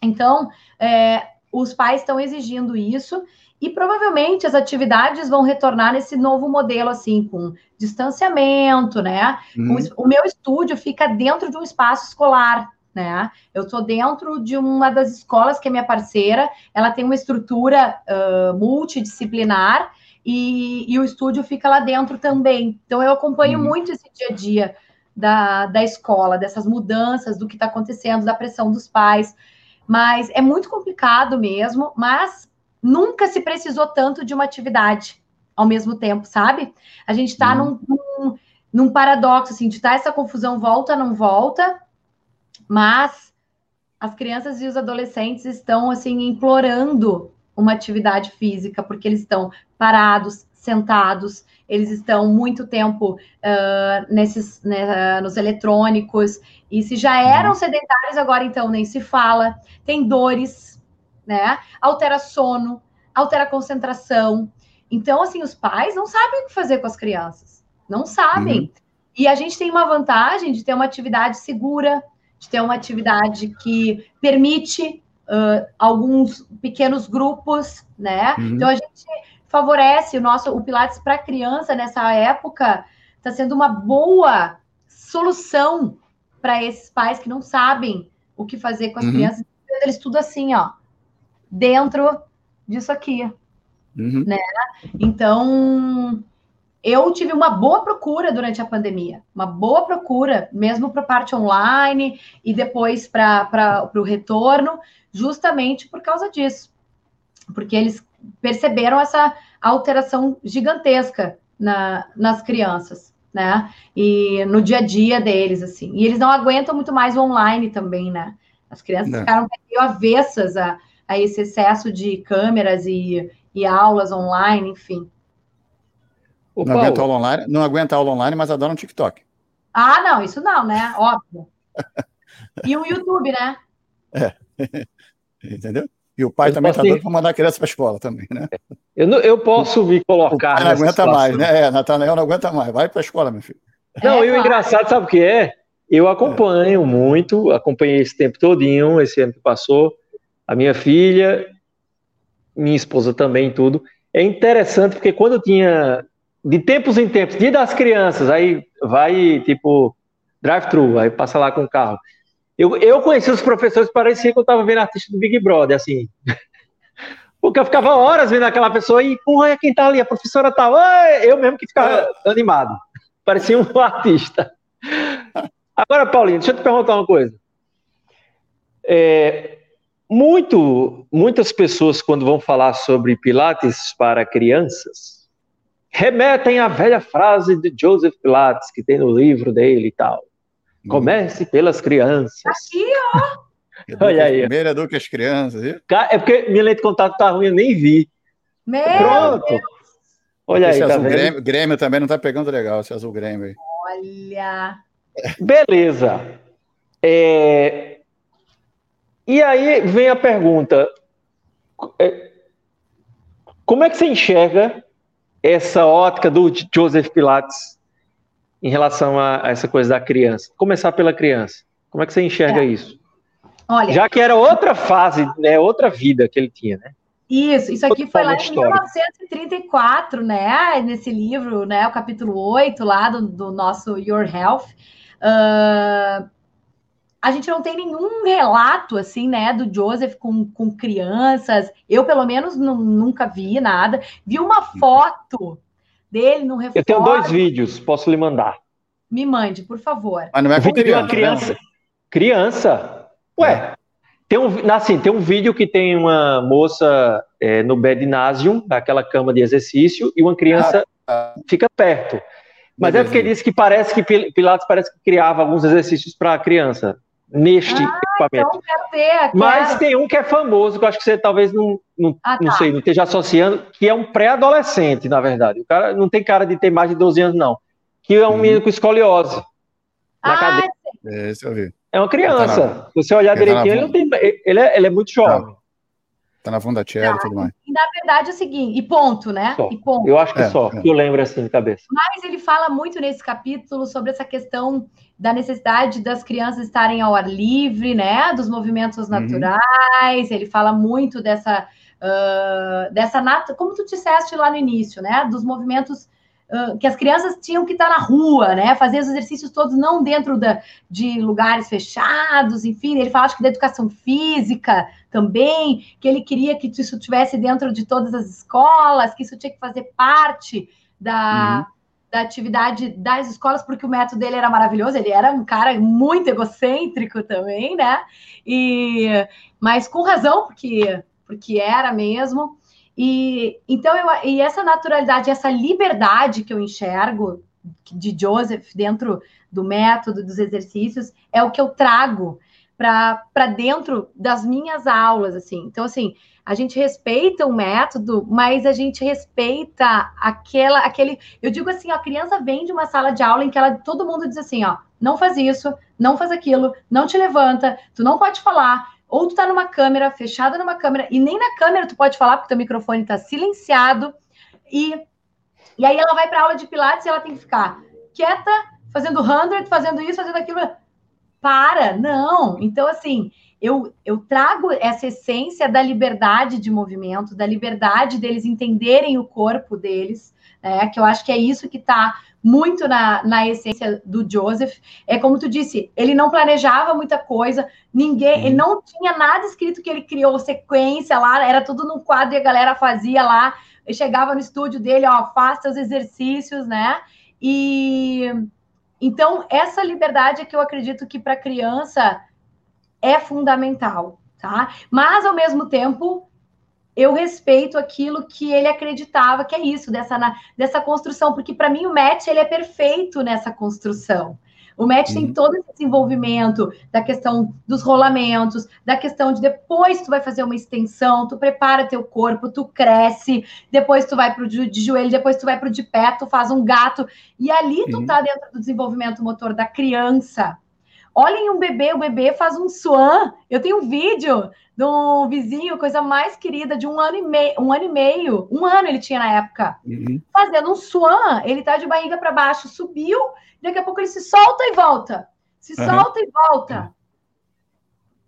Então, é, os pais estão exigindo isso, e provavelmente as atividades vão retornar nesse novo modelo, assim, com distanciamento, né? Uhum. O, o meu estúdio fica dentro de um espaço escolar, né? Eu estou dentro de uma das escolas que é minha parceira, ela tem uma estrutura uh, multidisciplinar e, e, o estúdio fica lá dentro também. Então eu acompanho uhum. muito esse dia a dia da, da escola, dessas mudanças, do que está acontecendo, da pressão dos pais. Mas é muito complicado mesmo, mas nunca se precisou tanto de uma atividade ao mesmo tempo, sabe? A gente está uhum. num, num, num, paradoxo, assim, de estar tá essa confusão volta, não volta, mas as crianças e os adolescentes estão, assim, implorando uma atividade física, porque eles estão parados, sentados, eles estão muito tempo uh, nesses, né, nos eletrônicos, e se já eram uhum. sedentários, agora então nem se fala, tem dores, né? Altera sono, altera concentração. Então, assim, os pais não sabem o que fazer com as crianças. Não sabem. Uhum. E a gente tem uma vantagem de ter uma atividade segura, de ter uma atividade que permite uh, alguns pequenos grupos, né? Uhum. Então a gente favorece o nosso o Pilates para criança nessa época está sendo uma boa solução para esses pais que não sabem o que fazer com as uhum. crianças. Eles tudo assim, ó, dentro disso aqui. Uhum. Né? Então, eu tive uma boa procura durante a pandemia, uma boa procura, mesmo para a parte online e depois para o retorno, justamente por causa disso. Porque eles perceberam essa alteração gigantesca na, nas crianças, né? E no dia a dia deles, assim. E eles não aguentam muito mais o online também, né? As crianças não. ficaram meio avessas a, a esse excesso de câmeras e, e aulas online, enfim. Não aguenta aula online, não aguenta aula online, mas adora um TikTok. Ah, não, isso não, né? Óbvio. E o YouTube, né? É. Entendeu? E o pai eu também está doido para mandar a criança para a escola também, né? Eu, não, eu posso me colocar. O não aguenta situação. mais, né? É, Natanael não aguenta mais. Vai para a escola, meu filho. Não, é, e o engraçado, sabe o que é? Eu acompanho é. muito, acompanhei esse tempo todinho, esse ano que passou, a minha filha, minha esposa também, tudo. É interessante porque quando eu tinha, de tempos em tempos, dia das crianças, aí vai, tipo, drive-thru, aí passa lá com o carro. Eu, eu conheci os professores, parecia que eu estava vendo artista do Big Brother, assim. Porque eu ficava horas vendo aquela pessoa e, porra, é quem tá ali? A professora. Tá, eu mesmo que ficava animado. Parecia um artista. Agora, Paulinho, deixa eu te perguntar uma coisa. É, muito, muitas pessoas, quando vão falar sobre Pilates para crianças, remetem à velha frase de Joseph Pilates, que tem no livro dele e tal. Comece pelas crianças. Aqui, ó. Olha aí. Primeiro educa as crianças. Viu? É porque minha lente de contato tá ruim, eu nem vi. Meu Pronto. Deus. Olha esse aí, tá? Grêmio, Grêmio também não tá pegando legal, esse azul Grêmio aí. Olha. Beleza. É... E aí vem a pergunta: é, como é que você enxerga essa ótica do Joseph Pilates em relação a, essa coisa da criança? Começar pela criança. Como é que você enxerga é. isso? Olha, Já que era outra fase, né, outra vida que ele tinha, né? Isso, isso aqui foi lá em 1934, né? Nesse livro, né? O capítulo 8 lá do, do nosso Your Health. Uh, a gente não tem nenhum relato, assim, né, do Joseph com, com crianças. Eu, pelo menos, não, nunca vi nada. Vi uma foto dele no reforço. Eu tenho dois vídeos, posso lhe mandar. Me mande, por favor. Mas não é com criança, de uma criança. Né? Criança? Ué, é. tem um, assim, tem um vídeo que tem uma moça é, no bednasium, naquela cama de exercício, e uma criança ah, ah. fica perto. Mas é porque disse que parece que Pilatos parece que criava alguns exercícios para a criança neste ah, equipamento. Então ver, Mas tem um que é famoso, que eu acho que você talvez não, não, ah, tá. não sei, não esteja associando, que é um pré-adolescente, na verdade. O cara não tem cara de ter mais de 12 anos, não. Que é um hum. menino com escoliose. Na ah, cadeira. É, esse eu vi. É uma criança. Tá Se você olhar ele direitinho, tá ele, tem, ele, é, ele é muito jovem. Tá na funda Cherry e tudo mais. E na verdade é o seguinte, e ponto, né? Só. E ponto. Eu acho que é, só, é. que eu lembro assim de cabeça. Mas ele fala muito nesse capítulo sobre essa questão da necessidade das crianças estarem ao ar livre, né? Dos movimentos uhum. naturais. Ele fala muito dessa, uh, dessa nata, como tu disseste lá no início, né? Dos movimentos que as crianças tinham que estar na rua, né? Fazer os exercícios todos não dentro da, de lugares fechados, enfim. Ele fala acho que da educação física também, que ele queria que isso tivesse dentro de todas as escolas, que isso tinha que fazer parte da, uhum. da atividade das escolas, porque o método dele era maravilhoso, ele era um cara muito egocêntrico também, né? E, mas com razão, porque, porque era mesmo. E então eu, e essa naturalidade, essa liberdade que eu enxergo de Joseph dentro do método dos exercícios é o que eu trago para dentro das minhas aulas, assim. Então, assim, a gente respeita o método, mas a gente respeita aquela, aquele. Eu digo assim, a criança vem de uma sala de aula em que ela, todo mundo diz assim, ó, não faz isso, não faz aquilo, não te levanta, tu não pode falar, ou tu tá numa câmera, fechada numa câmera, e nem na câmera tu pode falar, porque teu microfone tá silenciado, e, e aí ela vai para aula de pilates e ela tem que ficar quieta, fazendo hundred, fazendo isso, fazendo aquilo. Para, não. Então, assim, eu, eu trago essa essência da liberdade de movimento, da liberdade deles entenderem o corpo deles, né? Que eu acho que é isso que está muito na, na essência do Joseph. É como tu disse, ele não planejava muita coisa, ninguém, uhum. ele não tinha nada escrito que ele criou sequência lá, era tudo num quadro e a galera fazia lá eu chegava no estúdio dele, ó, faça os exercícios, né? E então essa liberdade é que eu acredito que para criança é fundamental, tá? Mas ao mesmo tempo eu respeito aquilo que ele acreditava que é isso dessa dessa construção, porque para mim o Matt ele é perfeito nessa construção. O match uhum. tem todo esse desenvolvimento da questão dos rolamentos, da questão de depois tu vai fazer uma extensão, tu prepara teu corpo, tu cresce, depois tu vai pro de joelho, depois tu vai pro de pé, tu faz um gato, e ali tu uhum. tá dentro do desenvolvimento motor da criança. Olhem um bebê, o bebê faz um swan. Eu tenho um vídeo de um vizinho, coisa mais querida, de um ano e meio, um ano e meio, um ano ele tinha na época, uhum. fazendo um swan. Ele tá de barriga para baixo, subiu, daqui a pouco ele se solta e volta. Se uhum. solta e volta.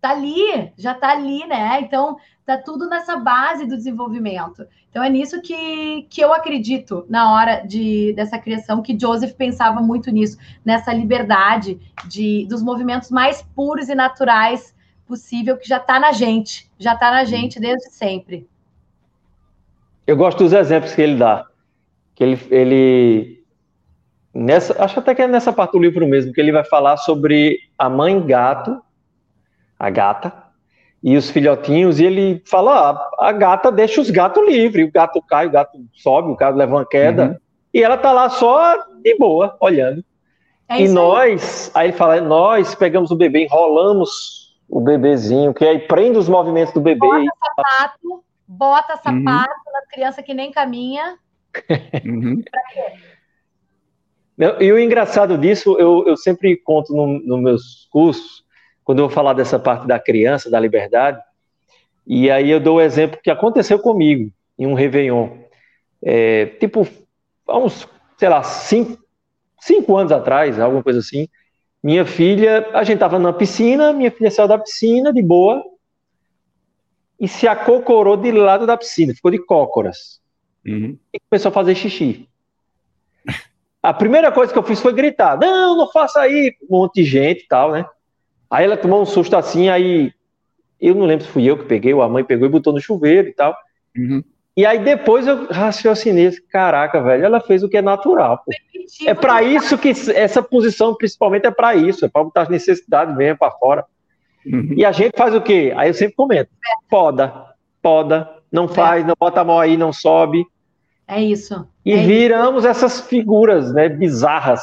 Tá ali, já tá ali, né? Então, tá tudo nessa base do desenvolvimento. Então, é nisso que, que eu acredito na hora de, dessa criação, que Joseph pensava muito nisso, nessa liberdade de, dos movimentos mais puros e naturais possível, que já tá na gente, já tá na gente desde sempre. Eu gosto dos exemplos que ele dá. Que ele, ele Nessa, acho até que é nessa parte do livro mesmo, que ele vai falar sobre a mãe gato, a gata, e os filhotinhos, e ele fala: ah, a gata deixa os gatos livres, o gato cai, o gato sobe, o gato leva uma queda, uhum. e ela tá lá só de boa, olhando. É e nós, aí. aí ele fala: nós pegamos o bebê, enrolamos o bebezinho, que aí prende os movimentos do bebê. Bota sapato, bota sapato uhum. na criança que nem caminha. Uhum. Pra quê? E o engraçado disso, eu, eu sempre conto nos no meus cursos, quando eu vou falar dessa parte da criança, da liberdade, e aí eu dou o exemplo que aconteceu comigo em um Réveillon. É, tipo, há uns, sei lá, cinco, cinco anos atrás, alguma coisa assim, minha filha, a gente estava na piscina, minha filha saiu da piscina de boa e se acocorou de lado da piscina, ficou de cócoras. Uhum. E começou a fazer xixi. A primeira coisa que eu fiz foi gritar: não, não faça aí, um monte de gente e tal, né? Aí ela tomou um susto assim, aí eu não lembro se fui eu que peguei, ou a mãe pegou e botou no chuveiro e tal. Uhum. E aí depois eu raciocinei, caraca, velho, ela fez o que é natural. Pô. É para isso que essa posição principalmente é para isso, é para botar as necessidades mesmo para fora. Uhum. E a gente faz o quê? Aí eu sempre comento: poda, poda, não faz, não bota a mão aí, não sobe. É isso. E é viramos essas figuras, né, bizarras.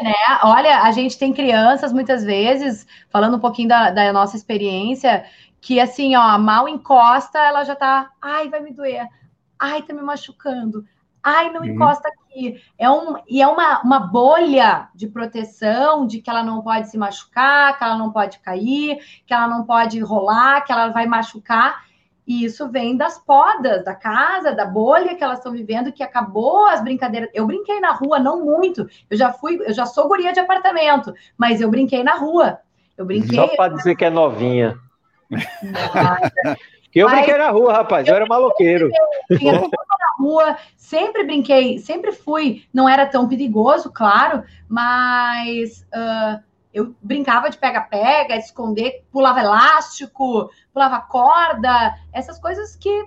né? Olha, a gente tem crianças muitas vezes, falando um pouquinho da, da nossa experiência, que assim, ó, mal encosta, ela já tá, ai, vai me doer. Ai, tá me machucando. Ai, não uhum. encosta aqui. É um, e é uma, uma bolha de proteção de que ela não pode se machucar, que ela não pode cair, que ela não pode rolar, que ela vai machucar. E isso vem das podas da casa, da bolha que elas estão vivendo, que acabou as brincadeiras. Eu brinquei na rua, não muito. Eu já fui, eu já sou guria de apartamento, mas eu brinquei na rua. Eu brinquei. Só para dizer que é novinha. que eu mas, brinquei na rua, rapaz. Eu, eu era maloqueiro. Eu, na rua, sempre brinquei, sempre fui. Não era tão perigoso, claro, mas. Uh, eu brincava de pega-pega, esconder, pulava elástico, pulava corda, essas coisas que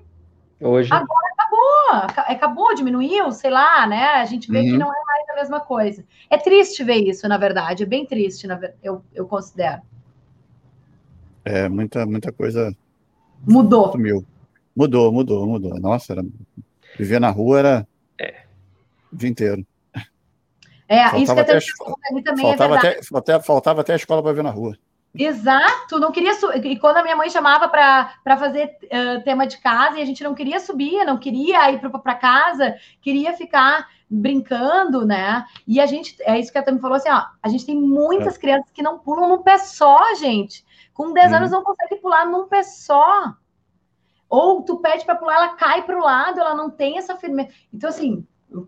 Hoje. agora acabou, acabou, diminuiu, sei lá, né? A gente vê uhum. que não é mais a mesma coisa. É triste ver isso, na verdade, é bem triste, eu, eu considero. É, muita, muita coisa mudou. Sumiu. Mudou, mudou, mudou. Nossa, era... viver na rua era é. o dia inteiro. É, faltava isso que até, ali também é faltava é verdade. Até, faltava até a escola para ver na rua. Exato, não queria e quando a minha mãe chamava para fazer uh, tema de casa e a gente não queria subir, não queria ir para casa, queria ficar brincando, né? E a gente, é isso que a Tami falou assim, ó, a gente tem muitas é. crianças que não pulam num pé só, gente. Com 10 uhum. anos não consegue pular num pé só. Ou tu pede para pular, ela cai para o lado, ela não tem essa firmeza. Então assim, o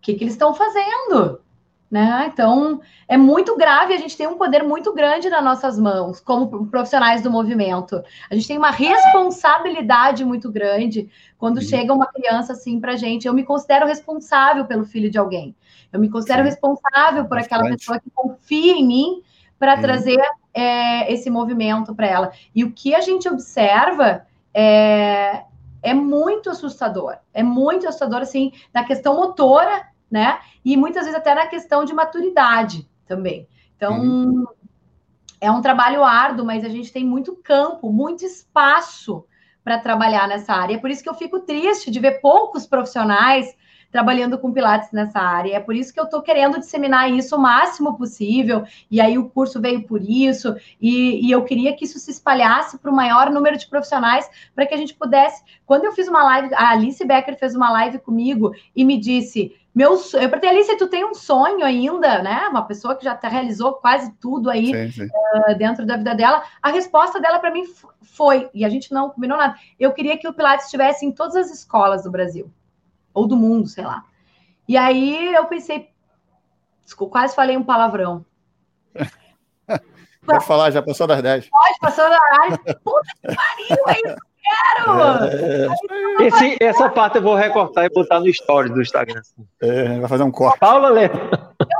que que eles estão fazendo? Né? Então, é muito grave, a gente tem um poder muito grande nas nossas mãos, como profissionais do movimento. A gente tem uma responsabilidade muito grande quando uhum. chega uma criança assim para a gente. Eu me considero responsável pelo filho de alguém. Eu me considero Sim. responsável por Bastante. aquela pessoa que confia em mim para trazer é, esse movimento para ela. E o que a gente observa é, é muito assustador. É muito assustador, assim, na questão motora, né? E muitas vezes até na questão de maturidade também. Então, uhum. é um trabalho árduo, mas a gente tem muito campo, muito espaço para trabalhar nessa área. É por isso que eu fico triste de ver poucos profissionais trabalhando com Pilates nessa área. É por isso que eu estou querendo disseminar isso o máximo possível, e aí o curso veio por isso, e, e eu queria que isso se espalhasse para o maior número de profissionais, para que a gente pudesse. Quando eu fiz uma live, a Alice Becker fez uma live comigo e me disse. Meu, eu perguntei, Alice, tu tem um sonho ainda, né? Uma pessoa que já tá, realizou quase tudo aí sim, sim. Uh, dentro da vida dela. A resposta dela para mim foi, e a gente não combinou nada, eu queria que o Pilates estivesse em todas as escolas do Brasil ou do mundo, sei lá. E aí eu pensei, desculpa, quase falei um palavrão. Pode falar, já passou das 10. Pode, passou das 10. Puta que pariu, é isso que quero! É... Esse, essa parte eu vou recortar e botar no story do Instagram. É, vai fazer um corte. Paula lê. Eu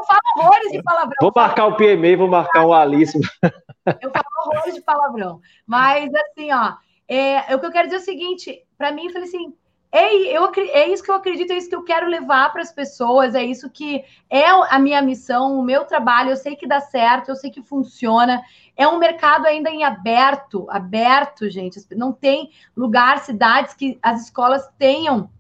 falo horrores de palavrão. Vou marcar o PMA, vou marcar o Alice. Eu falo horrores de palavrão. Mas, assim, ó, é, o que eu quero dizer é o seguinte: para mim, eu falei assim, é, eu, é isso que eu acredito, é isso que eu quero levar para as pessoas, é isso que é a minha missão, o meu trabalho. Eu sei que dá certo, eu sei que funciona. É um mercado ainda em aberto, aberto, gente. Não tem lugar, cidades que as escolas tenham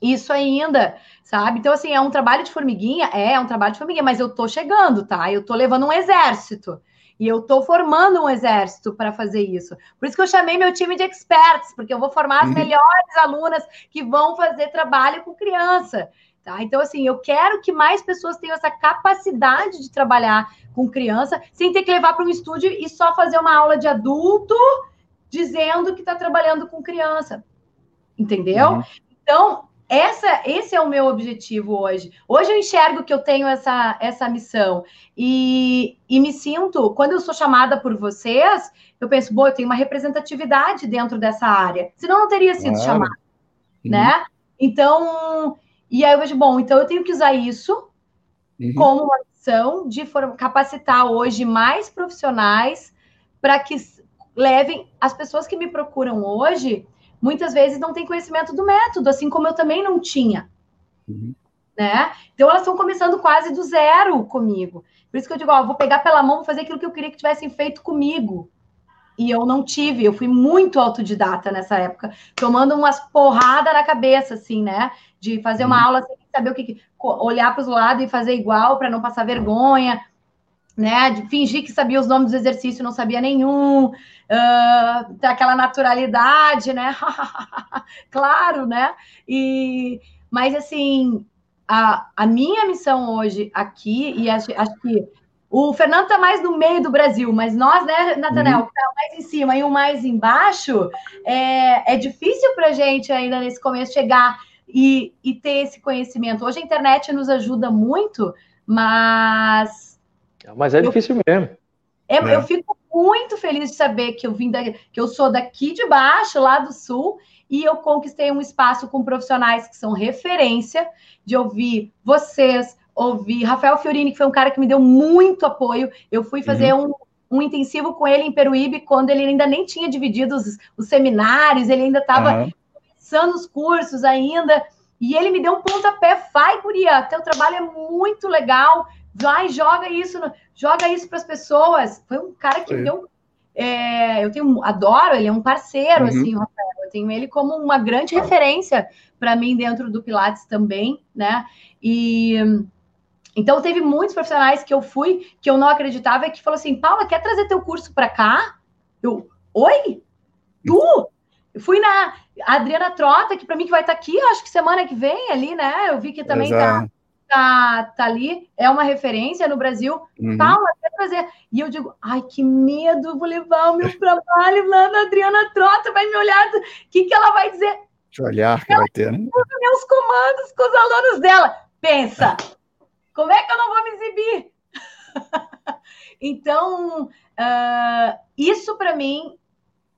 isso ainda, sabe? Então, assim, é um trabalho de formiguinha? É, é um trabalho de formiguinha, mas eu tô chegando, tá? Eu tô levando um exército. E eu estou formando um exército para fazer isso. Por isso que eu chamei meu time de experts, porque eu vou formar as uhum. melhores alunas que vão fazer trabalho com criança. Tá? Então, assim, eu quero que mais pessoas tenham essa capacidade de trabalhar com criança, sem ter que levar para um estúdio e só fazer uma aula de adulto dizendo que está trabalhando com criança. Entendeu? Uhum. Então, essa, esse é o meu objetivo hoje. Hoje eu enxergo que eu tenho essa, essa missão e, e me sinto, quando eu sou chamada por vocês, eu penso, bom, eu tenho uma representatividade dentro dessa área, senão não teria sido claro. chamada, uhum. né? Então, e aí eu vejo, bom, então eu tenho que usar isso uhum. como uma missão de capacitar hoje mais profissionais para que levem as pessoas que me procuram hoje muitas vezes não têm conhecimento do método, assim como eu também não tinha. Uhum. Né? Então elas estão começando quase do zero comigo. Por isso que eu digo, ó, vou pegar pela mão, vou fazer aquilo que eu queria que tivessem feito comigo. E eu não tive, eu fui muito autodidata nessa época, tomando umas porradas na cabeça, assim, né? De fazer uma uhum. aula sem saber o que. olhar para os lados e fazer igual para não passar vergonha né? De fingir que sabia os nomes do exercício, não sabia nenhum, uh, aquela naturalidade, né? claro, né? E, mas assim, a, a minha missão hoje aqui, e acho, acho que o Fernando está mais no meio do Brasil, mas nós, né, Natanel, uhum. que tá mais em cima e um mais embaixo, é, é difícil para a gente ainda nesse começo chegar e, e ter esse conhecimento. Hoje a internet nos ajuda muito, mas mas é eu, difícil mesmo. É, é. Eu fico muito feliz de saber que eu vim da, que eu sou daqui de baixo, lá do sul, e eu conquistei um espaço com profissionais que são referência, de ouvir vocês, ouvir Rafael Fiorini, que foi um cara que me deu muito apoio. Eu fui fazer uhum. um, um intensivo com ele em Peruíbe, quando ele ainda nem tinha dividido os, os seminários, ele ainda estava uhum. começando os cursos ainda. E ele me deu um pontapé, vai, Guria, teu trabalho é muito legal, vai, joga isso, joga isso para as pessoas. Foi um cara que deu. É, eu tenho, adoro, ele é um parceiro, uhum. assim, Rafael. Eu tenho ele como uma grande referência para mim dentro do Pilates também, né? E então teve muitos profissionais que eu fui que eu não acreditava e que falou assim: Paula, quer trazer teu curso para cá? Eu, oi? Tu? Eu fui na Adriana Trota, que para mim que vai estar tá aqui, acho que semana que vem ali, né? Eu vi que também tá Exato. tá tá, tá ali, é uma referência no Brasil. Uhum. Paula, quer trazer? E eu digo, ai, que medo, vou levar o meu trabalho lá na Adriana Trota, vai me olhar, o que, que ela vai dizer? Que olhar que ela vai ter, né? meus comandos com os alunos dela. Pensa, como é que eu não vou me exibir? então, uh, isso para mim,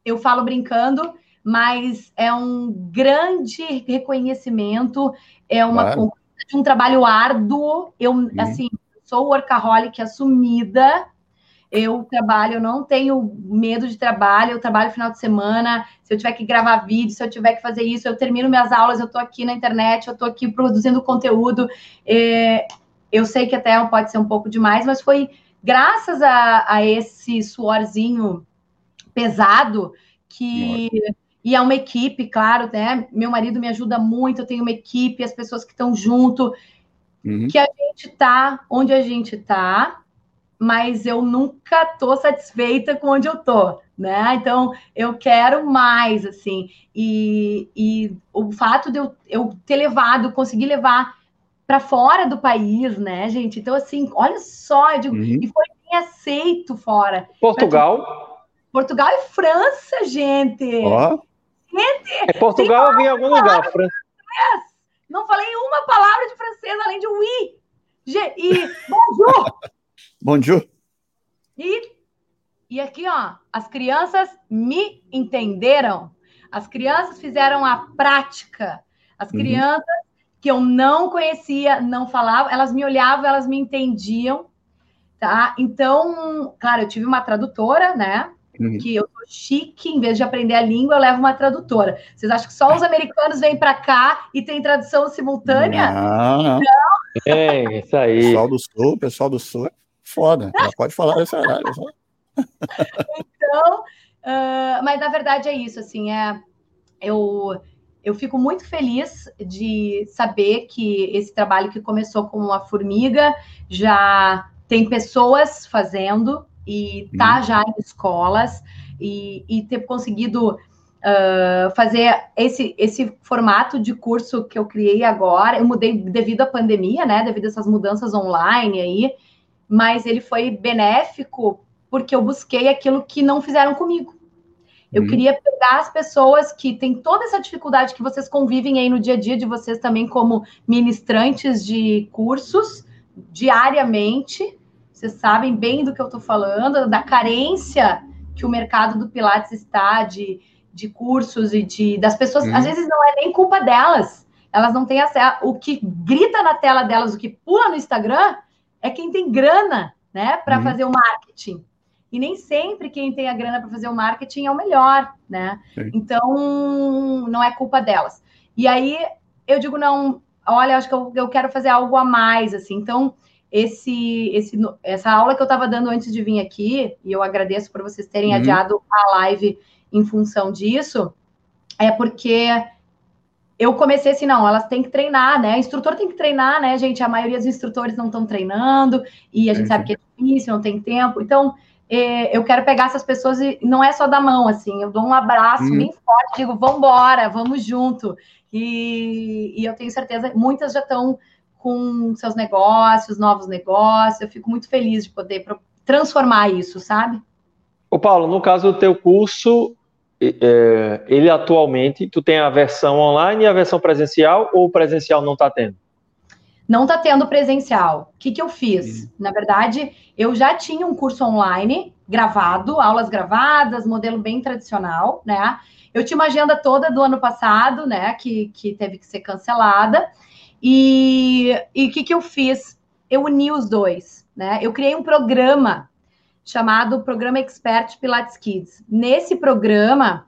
eu falo brincando, mas é um grande reconhecimento, é uma claro de um trabalho árduo. Eu, uhum. assim, sou workaholic assumida. eu trabalho, eu não tenho medo de trabalho, eu trabalho final de semana, se eu tiver que gravar vídeo, se eu tiver que fazer isso, eu termino minhas aulas, eu estou aqui na internet, eu estou aqui produzindo conteúdo. É, eu sei que até pode ser um pouco demais, mas foi graças a, a esse suorzinho pesado que e é uma equipe, claro, né? Meu marido me ajuda muito, eu tenho uma equipe, as pessoas que estão junto, uhum. que a gente tá onde a gente tá, mas eu nunca tô satisfeita com onde eu tô, né? Então eu quero mais, assim, e, e o fato de eu, eu ter levado, conseguir levar para fora do país, né, gente? Então, assim, olha só, eu digo, uhum. e foi bem aceito fora. Portugal? Portugal e França, gente. Ó. Oh. Gente, é Portugal ou em algum lugar, França. Não falei uma palavra de francês além de oui. E bonjour. bonjour. E, e aqui, ó, as crianças me entenderam. As crianças fizeram a prática. As uhum. crianças que eu não conhecia, não falavam, elas me olhavam, elas me entendiam, tá? Então, claro, eu tive uma tradutora, né? Uhum. Que eu sou chique, em vez de aprender a língua, eu levo uma tradutora. Vocês acham que só os americanos vêm para cá e tem tradução simultânea? Não, não. É, isso aí. Pessoal do Sul, pessoal do Sul é foda. Já pode falar esse horário. então, uh, mas na verdade é isso, assim, é, eu, eu fico muito feliz de saber que esse trabalho que começou como uma formiga já tem pessoas fazendo, e tá uhum. já em escolas e, e ter conseguido uh, fazer esse, esse formato de curso que eu criei agora. Eu mudei devido à pandemia, né? Devido a essas mudanças online aí, mas ele foi benéfico porque eu busquei aquilo que não fizeram comigo. Eu uhum. queria pegar as pessoas que têm toda essa dificuldade que vocês convivem aí no dia a dia de vocês também como ministrantes de cursos diariamente vocês sabem bem do que eu estou falando, da carência que o mercado do Pilates está de, de cursos e de das pessoas. Hum. Às vezes não é nem culpa delas. Elas não têm acesso. O que grita na tela delas, o que pula no Instagram, é quem tem grana, né, para hum. fazer o marketing. E nem sempre quem tem a grana para fazer o marketing é o melhor, né? Sim. Então, não é culpa delas. E aí eu digo, não, olha, acho que eu, eu quero fazer algo a mais, assim. Então, esse, esse, essa aula que eu estava dando antes de vir aqui, e eu agradeço por vocês terem uhum. adiado a live em função disso, é porque eu comecei assim, não, elas têm que treinar, né? Instrutor tem que treinar, né, gente? A maioria dos instrutores não estão treinando, e a gente é, sabe que é difícil, não tem tempo. Então, é, eu quero pegar essas pessoas e não é só da mão, assim, eu dou um abraço uhum. bem forte, digo, vamos embora, vamos junto. E, e eu tenho certeza, muitas já estão com seus negócios, novos negócios. Eu fico muito feliz de poder transformar isso, sabe? Ô Paulo, no caso do teu curso, é, ele atualmente, tu tem a versão online e a versão presencial ou o presencial não está tendo? Não está tendo presencial. O que, que eu fiz? Uhum. Na verdade, eu já tinha um curso online gravado, aulas gravadas, modelo bem tradicional, né? Eu tinha uma agenda toda do ano passado, né? Que, que teve que ser cancelada. E o que, que eu fiz? Eu uni os dois, né? Eu criei um programa chamado Programa Expert Pilates Kids. Nesse programa,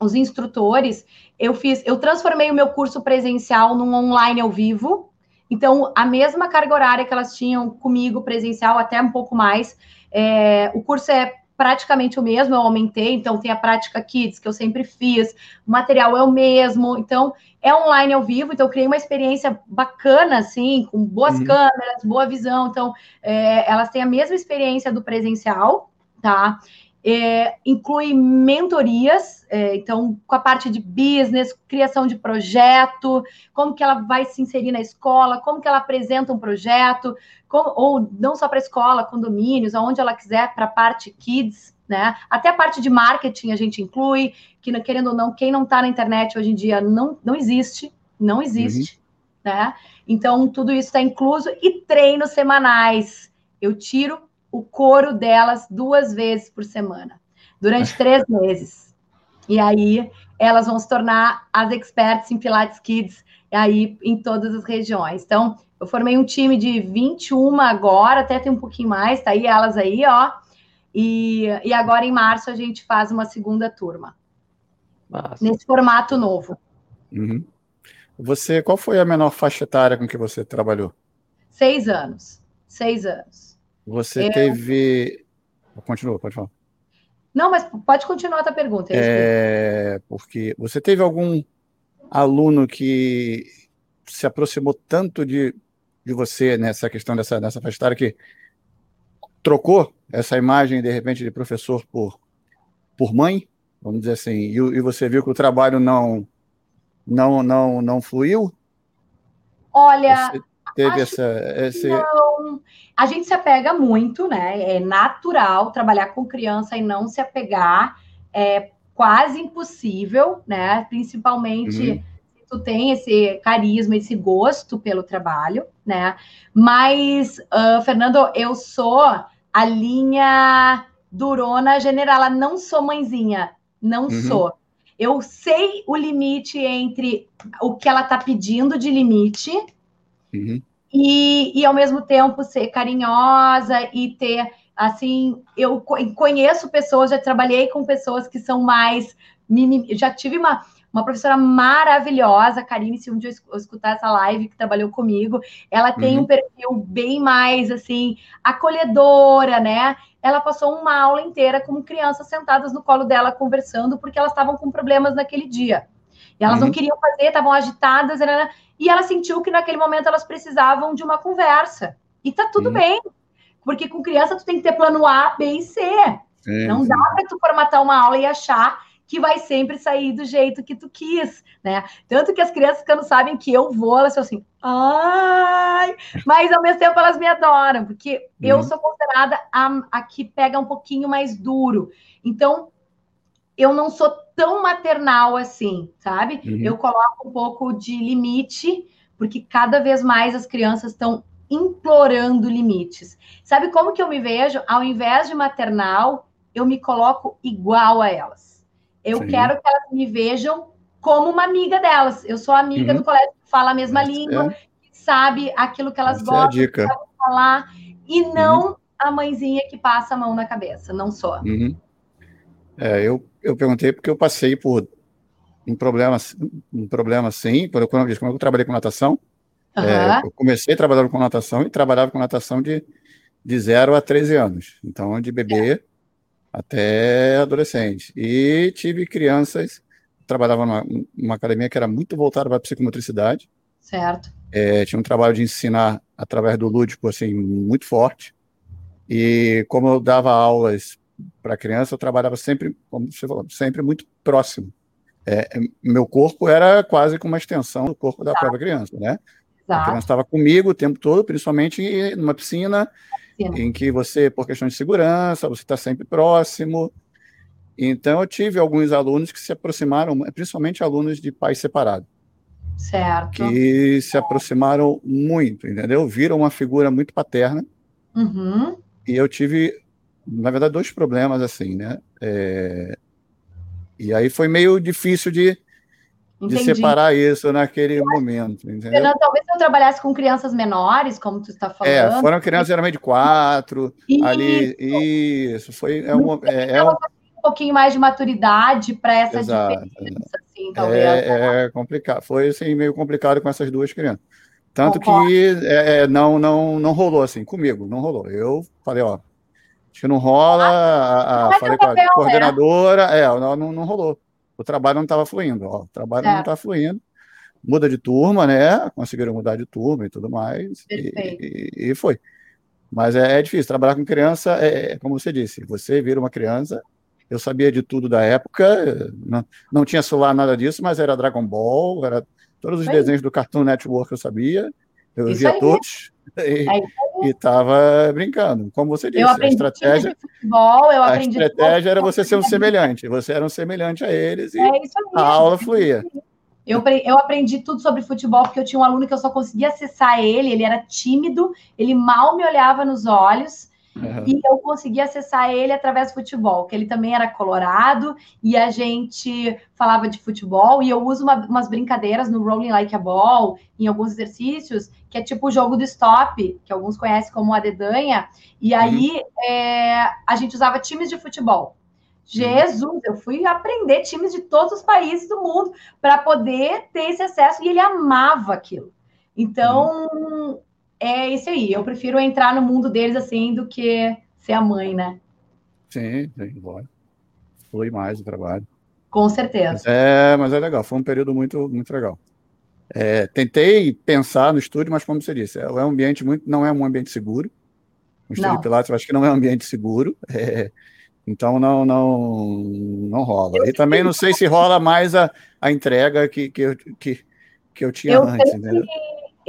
os instrutores, eu fiz, eu transformei o meu curso presencial num online ao vivo. Então, a mesma carga horária que elas tinham comigo presencial, até um pouco mais. É, o curso é praticamente o mesmo, eu aumentei, então tem a prática Kids, que eu sempre fiz, o material é o mesmo, então é online ao vivo, então eu criei uma experiência bacana, assim, com boas uhum. câmeras, boa visão, então é, elas têm a mesma experiência do presencial, tá? É, inclui mentorias, é, então, com a parte de business, criação de projeto, como que ela vai se inserir na escola, como que ela apresenta um projeto, como, ou não só para a escola, condomínios, aonde ela quiser, para a parte kids, né? Até a parte de marketing a gente inclui, que querendo ou não, quem não está na internet hoje em dia não, não existe, não existe, uhum. né? Então, tudo isso está incluso, e treinos semanais. Eu tiro o couro delas duas vezes por semana, durante três meses. E aí elas vão se tornar as experts em Pilates Kids aí em todas as regiões. Então, eu formei um time de 21 agora, até tem um pouquinho mais, tá aí elas aí, ó. E, e agora em março a gente faz uma segunda turma. Massa. Nesse formato novo. Uhum. Você, qual foi a menor faixa etária com que você trabalhou? Seis anos. Seis anos. Você Eu... teve. Continua, pode falar. Não, mas pode continuar a tua pergunta. É, porque você teve algum aluno que se aproximou tanto de, de você nessa questão dessa, dessa faixa etária que trocou essa imagem, de repente, de professor por, por mãe, vamos dizer assim, e, e você viu que o trabalho não, não, não, não fluiu? Olha, você teve essa. Esse... Não, a gente se apega muito, né? É natural trabalhar com criança e não se apegar. É quase impossível, né? Principalmente. Uhum tu tem esse carisma, esse gosto pelo trabalho, né? Mas, uh, Fernando, eu sou a linha durona generala, não sou mãezinha, não uhum. sou. Eu sei o limite entre o que ela tá pedindo de limite uhum. e, e, ao mesmo tempo, ser carinhosa e ter, assim, eu conheço pessoas, já trabalhei com pessoas que são mais... Já tive uma uma professora maravilhosa, Karine, se um dia eu escutar essa live que trabalhou comigo, ela tem uhum. um perfil bem mais assim acolhedora, né? Ela passou uma aula inteira com crianças sentadas no colo dela conversando porque elas estavam com problemas naquele dia. E elas uhum. não queriam fazer, estavam agitadas, e ela sentiu que naquele momento elas precisavam de uma conversa. E tá tudo uhum. bem, porque com criança tu tem que ter plano A, B e C. Sim, não dá para tu formatar uma aula e achar que vai sempre sair do jeito que tu quis, né? Tanto que as crianças, quando sabem que eu vou, elas são assim, ai, mas ao mesmo tempo elas me adoram, porque uhum. eu sou considerada a, a que pega um pouquinho mais duro. Então, eu não sou tão maternal assim, sabe? Uhum. Eu coloco um pouco de limite, porque cada vez mais as crianças estão implorando limites. Sabe como que eu me vejo? Ao invés de maternal, eu me coloco igual a elas. Eu Sim. quero que elas me vejam como uma amiga delas. Eu sou amiga uhum. do colégio que fala a mesma Essa língua, é. que sabe aquilo que elas Essa gostam, é que falar, e uhum. não uhum. a mãezinha que passa a mão na cabeça, não sou. Uhum. É, eu, eu perguntei porque eu passei por um problema, um problema assim, quando eu, quando eu trabalhei com natação, é, eu comecei trabalhando com natação e trabalhava com natação de, de 0 a 13 anos. Então, de bebê é até adolescente. E tive crianças, trabalhava numa, numa academia que era muito voltada para a psicomotricidade. Certo. É, tinha um trabalho de ensinar através do lúdico, assim, muito forte. E como eu dava aulas para criança, eu trabalhava sempre, como você falou, sempre muito próximo. É, meu corpo era quase como uma extensão do corpo da própria criança, né? A criança estava comigo o tempo todo, principalmente numa piscina, em que você, por questões de segurança, você está sempre próximo. Então, eu tive alguns alunos que se aproximaram, principalmente alunos de pais separados. Certo. Que se aproximaram muito, entendeu? Viram uma figura muito paterna. Uhum. E eu tive, na verdade, dois problemas assim, né? É... E aí foi meio difícil de, Entendi. de separar isso naquele momento. Entendeu? Fernando, talvez se eu trabalhasse com crianças menores, como tu está é, falando. É, foram crianças geralmente de quatro, isso. ali. Isso, foi. É, uma, é, é um... um pouquinho mais de maturidade para essa Exato. diferença, assim, talvez. É, é, complicado. Foi assim, meio complicado com essas duas crianças. Tanto Concordo. que é, é, não, não, não rolou assim comigo, não rolou. Eu falei, ó, acho que não rola. Ah, a, a, falei com a papel, né? coordenadora, é, não, não rolou o trabalho não estava fluindo. Ó, o trabalho é. não está fluindo. Muda de turma, né? Conseguiram mudar de turma e tudo mais. E, e, e, foi. Mas é, é, difícil. Trabalhar com criança é, é, como você disse, você vira uma criança. Eu sabia de tudo da época, não, não tinha celular, nada disso, mas era Dragon Ball, era todos os desenhos do Cartoon Network eu sabia. Eu Isso via aí. todos e estava brincando. Como você disse, a estratégia, futebol, a estratégia era você ser um semelhante. Você era um semelhante a eles e é a aula fluía. Eu, eu aprendi tudo sobre futebol porque eu tinha um aluno que eu só conseguia acessar ele, ele era tímido, ele mal me olhava nos olhos. Uhum. E eu consegui acessar ele através do futebol, que ele também era colorado e a gente falava de futebol. E eu uso uma, umas brincadeiras no Rolling Like a Ball, em alguns exercícios, que é tipo o jogo do stop, que alguns conhecem como a dedanha. E aí uhum. é, a gente usava times de futebol. Jesus, eu fui aprender times de todos os países do mundo para poder ter esse acesso e ele amava aquilo. Então, uhum é isso aí. Eu prefiro entrar no mundo deles assim do que ser a mãe, né? Sim, sim, bora. Flui mais o trabalho. Com certeza. Mas é, mas é legal. Foi um período muito, muito legal. É, tentei pensar no estúdio, mas como você disse, é, é um ambiente muito, não é um ambiente seguro. O estúdio não. Pilates, eu acho que não é um ambiente seguro. É, então não, não, não rola. E também não sei se rola mais a, a entrega que, que, eu, que, que eu tinha eu antes. Entendeu?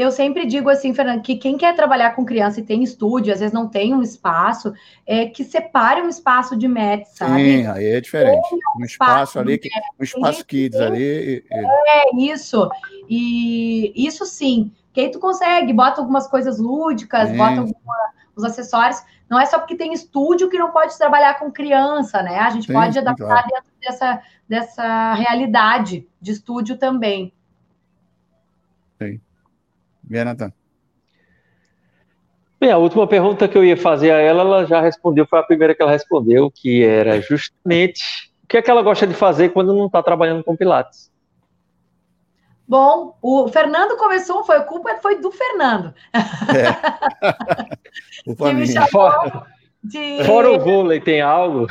Eu sempre digo assim, Fernando, que quem quer trabalhar com criança e tem estúdio, às vezes não tem um espaço, é que separe um espaço de MET, sabe? Sim, aí é diferente. Um, um espaço, ali, que, um espaço kids ali. É, isso. E isso sim. Que aí tu consegue, bota algumas coisas lúdicas, sim. bota alguma, os acessórios. Não é só porque tem estúdio que não pode trabalhar com criança, né? A gente sim, pode adaptar claro. dentro dessa, dessa realidade de estúdio também. Sim. Jonathan. Bem, a última pergunta que eu ia fazer a ela, ela já respondeu, foi a primeira que ela respondeu, que era justamente o que é que ela gosta de fazer quando não está trabalhando com Pilates. Bom, o Fernando começou, foi a culpa foi do Fernando. É. que me chamou de... Fora o vôlei, tem algo?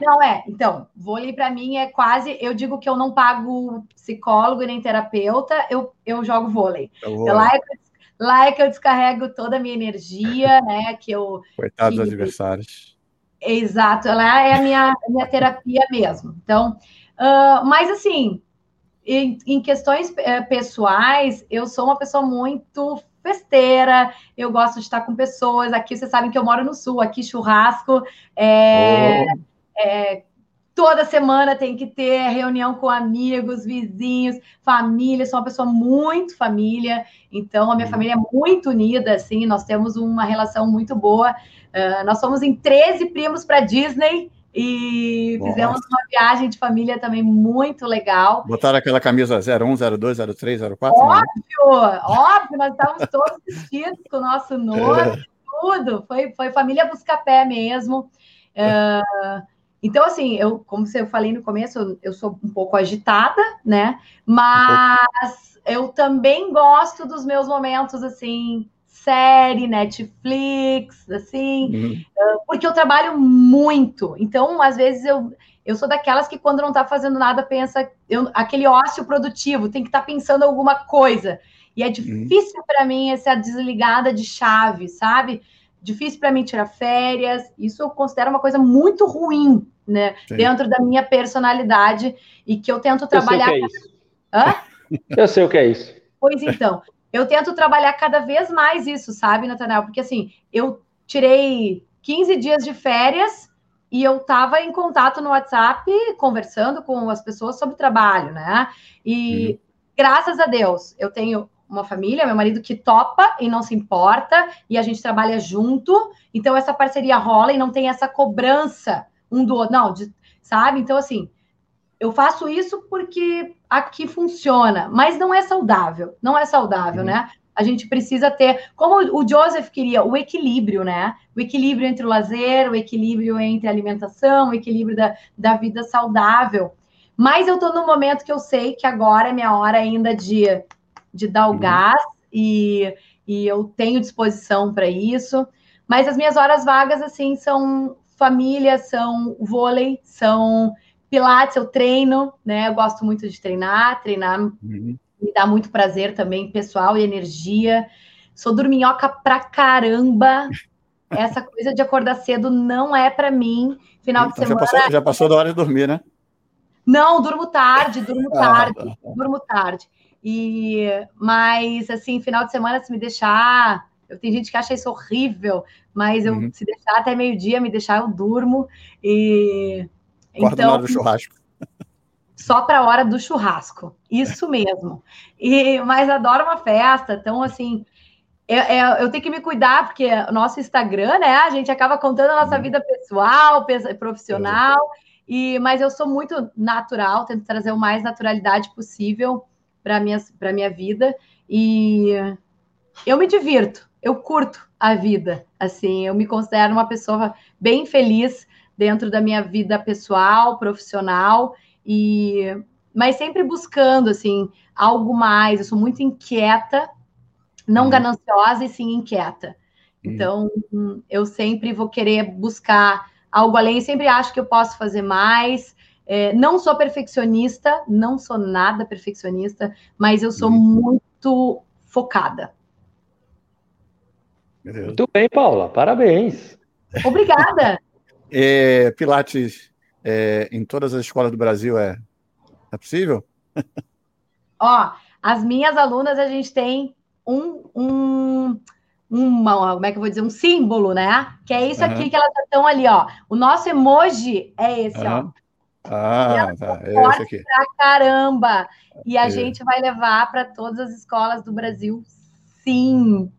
Não, é. Então, vôlei para mim é quase. Eu digo que eu não pago psicólogo nem terapeuta, eu, eu jogo vôlei. É. Lá, é que, lá é que eu descarrego toda a minha energia, né? Que eu. Coitados que, adversários. Exato, lá é a minha, a minha terapia mesmo. Então, uh, mas assim, em, em questões uh, pessoais, eu sou uma pessoa muito festeira, eu gosto de estar com pessoas. Aqui vocês sabem que eu moro no sul, aqui churrasco. É, oh. é, toda semana tem que ter reunião com amigos, vizinhos, família. sou uma pessoa muito família, então a minha uhum. família é muito unida, assim, nós temos uma relação muito boa. Uh, nós somos em 13 primos para Disney. E Nossa. fizemos uma viagem de família também muito legal. Botaram aquela camisa 01, 02, 03, 04? Óbvio, né? óbvio, nós estávamos todos vestidos com o nosso noivo, é. tudo. Foi, foi família busca-pé mesmo. Uh, então, assim, eu, como eu falei no começo, eu sou um pouco agitada, né? Mas um eu também gosto dos meus momentos, assim, série, Netflix, assim, uhum. Ah, porque eu trabalho muito. Então, às vezes, eu, eu sou daquelas que, quando não está fazendo nada, pensa eu, aquele ócio produtivo, tem que estar tá pensando alguma coisa. E é uhum. difícil uhum. para mim essa desligada de chave, sabe? Difícil para mim tirar férias. Isso eu considero uma coisa muito ruim, né? Sim. Dentro da minha personalidade e que eu tento trabalhar. Eu sei o que é isso. Hã? Eu sei o que é isso. Pois então, eu tento trabalhar cada vez mais isso, sabe, Nathanael? Porque assim, eu tirei 15 dias de férias e eu estava em contato no WhatsApp, conversando com as pessoas sobre trabalho, né? E uhum. graças a Deus, eu tenho uma família, meu marido que topa e não se importa, e a gente trabalha junto, então essa parceria rola e não tem essa cobrança um do outro, não, de, sabe? Então, assim, eu faço isso porque aqui funciona, mas não é saudável, não é saudável, uhum. né? A gente precisa ter, como o Joseph queria, o equilíbrio, né? O equilíbrio entre o lazer, o equilíbrio entre a alimentação, o equilíbrio da, da vida saudável. Mas eu estou no momento que eu sei que agora é minha hora ainda de, de dar o uhum. gás e, e eu tenho disposição para isso. Mas as minhas horas vagas, assim, são família, são vôlei, são Pilates eu treino, né? Eu gosto muito de treinar, treinar uhum. me dá muito prazer também, pessoal e energia. Sou dorminhoca pra caramba. Essa coisa de acordar cedo não é para mim. Final então, de semana. Já passou, já passou da hora de dormir, né? Não, durmo tarde, durmo ah, tarde, ah, tá. durmo tarde. E mas assim, final de semana se me deixar, eu tem gente que acha isso horrível, mas eu uhum. se deixar até meio-dia, me deixar eu durmo e Acorda então, na hora do churrasco. Só para a hora do churrasco. Isso mesmo. E, mas adoro uma festa. Então, assim, eu, eu, tenho que me cuidar, porque o nosso Instagram, né? A gente acaba contando a nossa uhum. vida pessoal, profissional, e, mas eu sou muito natural, tento trazer o mais naturalidade possível para minha, minha vida. E eu me divirto, eu curto a vida. Assim, eu me considero uma pessoa bem feliz dentro da minha vida pessoal, profissional, e mas sempre buscando assim algo mais. Eu sou muito inquieta não uhum. gananciosa e sim inquieta. Uhum. Então, eu sempre vou querer buscar algo além, sempre acho que eu posso fazer mais. É, não sou perfeccionista, não sou nada perfeccionista, mas eu sou uhum. muito focada. Muito bem, Paula, parabéns. Obrigada. é, Pilates é, em todas as escolas do Brasil é, é possível? Ó, as minhas alunas a gente tem um, um uma, como é que eu vou dizer, um símbolo, né? Que é isso uhum. aqui que elas estão ali, ó. O nosso emoji é esse, uhum. ó. Ah, tá. É esse aqui. Pra caramba. E a é. gente vai levar para todas as escolas do Brasil, sim.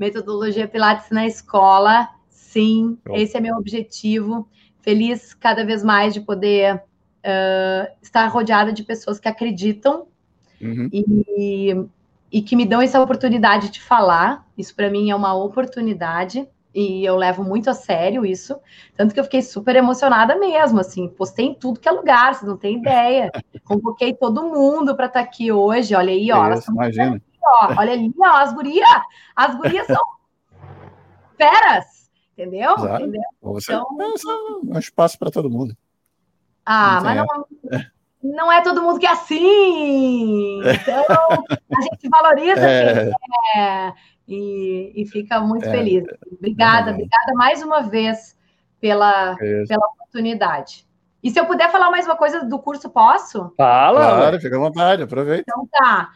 Metodologia Pilates na escola, sim. Esse é meu objetivo. Feliz cada vez mais de poder uh, estar rodeada de pessoas que acreditam uhum. e e que me dão essa oportunidade de falar. Isso para mim é uma oportunidade e eu levo muito a sério isso. Tanto que eu fiquei super emocionada mesmo, assim, postei em tudo que é lugar, vocês não têm ideia. Convoquei todo mundo para estar tá aqui hoje. Olha aí, ó. Isso, imagina. Aqui, ó. Olha ali, ó, as gurias. As gurias são feras, entendeu? entendeu? Você, então, é um espaço para todo mundo. Ah, não mas não, não é todo mundo que é assim. Então, a gente valoriza é. quem é e, e fica muito é. feliz. Obrigada, é. obrigada mais uma vez pela, pela oportunidade. E se eu puder falar mais uma coisa do curso, posso? Fala! Claro, fica à vontade, aproveita. Então tá.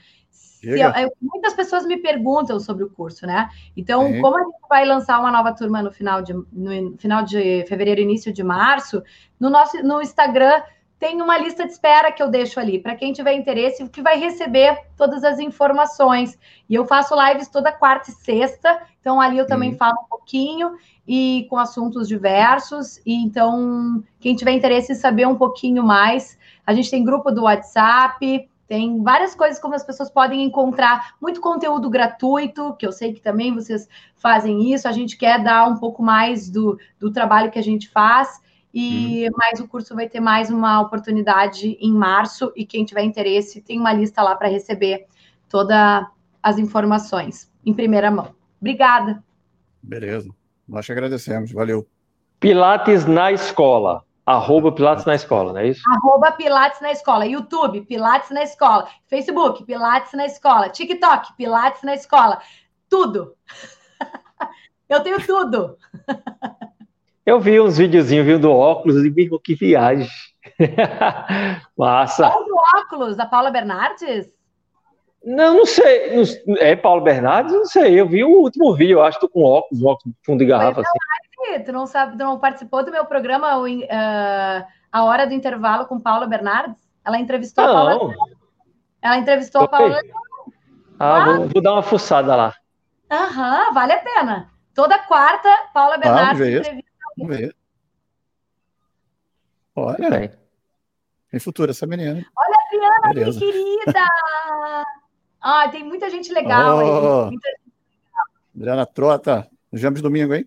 Eu, eu, muitas pessoas me perguntam sobre o curso, né? Então, Sim. como a gente vai lançar uma nova turma no final de, no final de fevereiro, início de março, no nosso no Instagram tem uma lista de espera que eu deixo ali para quem tiver interesse, que vai receber todas as informações. E eu faço lives toda quarta e sexta, então ali eu também uhum. falo um pouquinho e com assuntos diversos. E então, quem tiver interesse em saber um pouquinho mais, a gente tem grupo do WhatsApp, tem várias coisas como as pessoas podem encontrar, muito conteúdo gratuito, que eu sei que também vocês fazem isso. A gente quer dar um pouco mais do, do trabalho que a gente faz. E uhum. mais o curso vai ter mais uma oportunidade em março e quem tiver interesse tem uma lista lá para receber todas as informações em primeira mão. Obrigada. Beleza. Nós te agradecemos. Valeu. Pilates na escola. Arroba Pilates na escola, não é isso? Arroba Pilates na escola. YouTube, Pilates na escola. Facebook, Pilates na escola. TikTok, Pilates na escola. Tudo. Eu tenho tudo. Eu vi uns videozinhos, viu, do óculos, e digo, que viagem. Massa. Qual do óculos? Da Paula Bernardes? Não, não sei. É Paulo Bernardes? Não sei. Eu vi o último vídeo, eu acho, tô com óculos, óculos fundo de garrafa. Assim. Tu não sabe, tu não participou do meu programa uh, A Hora do Intervalo com Paula Bernardes? Ela entrevistou não. a Paula. Ela entrevistou a Paula. Ah, ah. Vou, vou, dar uma fuçada lá. Aham, vale a pena. Toda quarta, Paula Bernardes ah, entrevista Vamos ver. Olha. Bem. Tem futuro essa menina. Olha a Adriana, minha querida! ah, tem muita gente legal oh, aí. Muita gente legal. Adriana Trota. Nos vemos domingo, hein?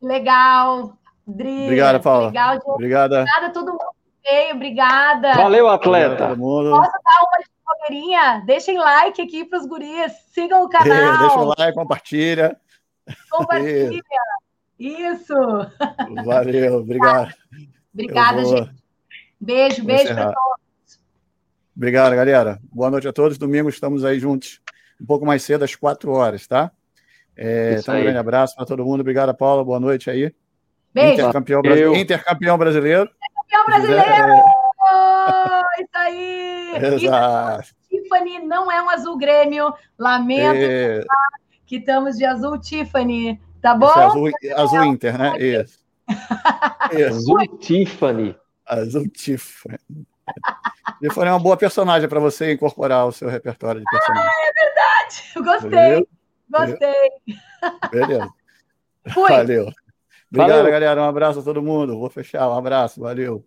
Legal. Dri, Obrigada, Paula. Legal, Obrigada. Obrigada a todo mundo que veio. Obrigada. Valeu, atleta. Posso dar uma de blogueirinha? Deixem like aqui para os guris. Sigam o canal. É, deixa o like, compartilha. Compartilha. Isso! Valeu, obrigado. Obrigada, vou... gente. Beijo, beijo para todos. Obrigado, galera. Boa noite a todos. Domingo estamos aí juntos, um pouco mais cedo, às quatro horas, tá? É, então, um grande abraço para todo mundo. Obrigado, Paula. Boa noite aí. Beijo. Intercampeão, brasileiro. Intercampeão brasileiro. Intercampeão brasileiro! É. Isso aí! Exato. Tiffany não é um azul Grêmio. Lamento é. que estamos de azul Tiffany. Tá bom? É azul, azul Inter, né? Isso. Isso. Azul Tiffany. Azul Tiffany. Tiffany é uma boa personagem para você incorporar ao seu repertório de personagens. Ah, é verdade. Eu gostei. Gostei. Beleza. Fui. Valeu. Obrigado, Valeu. galera. Um abraço a todo mundo. Vou fechar. Um abraço. Valeu.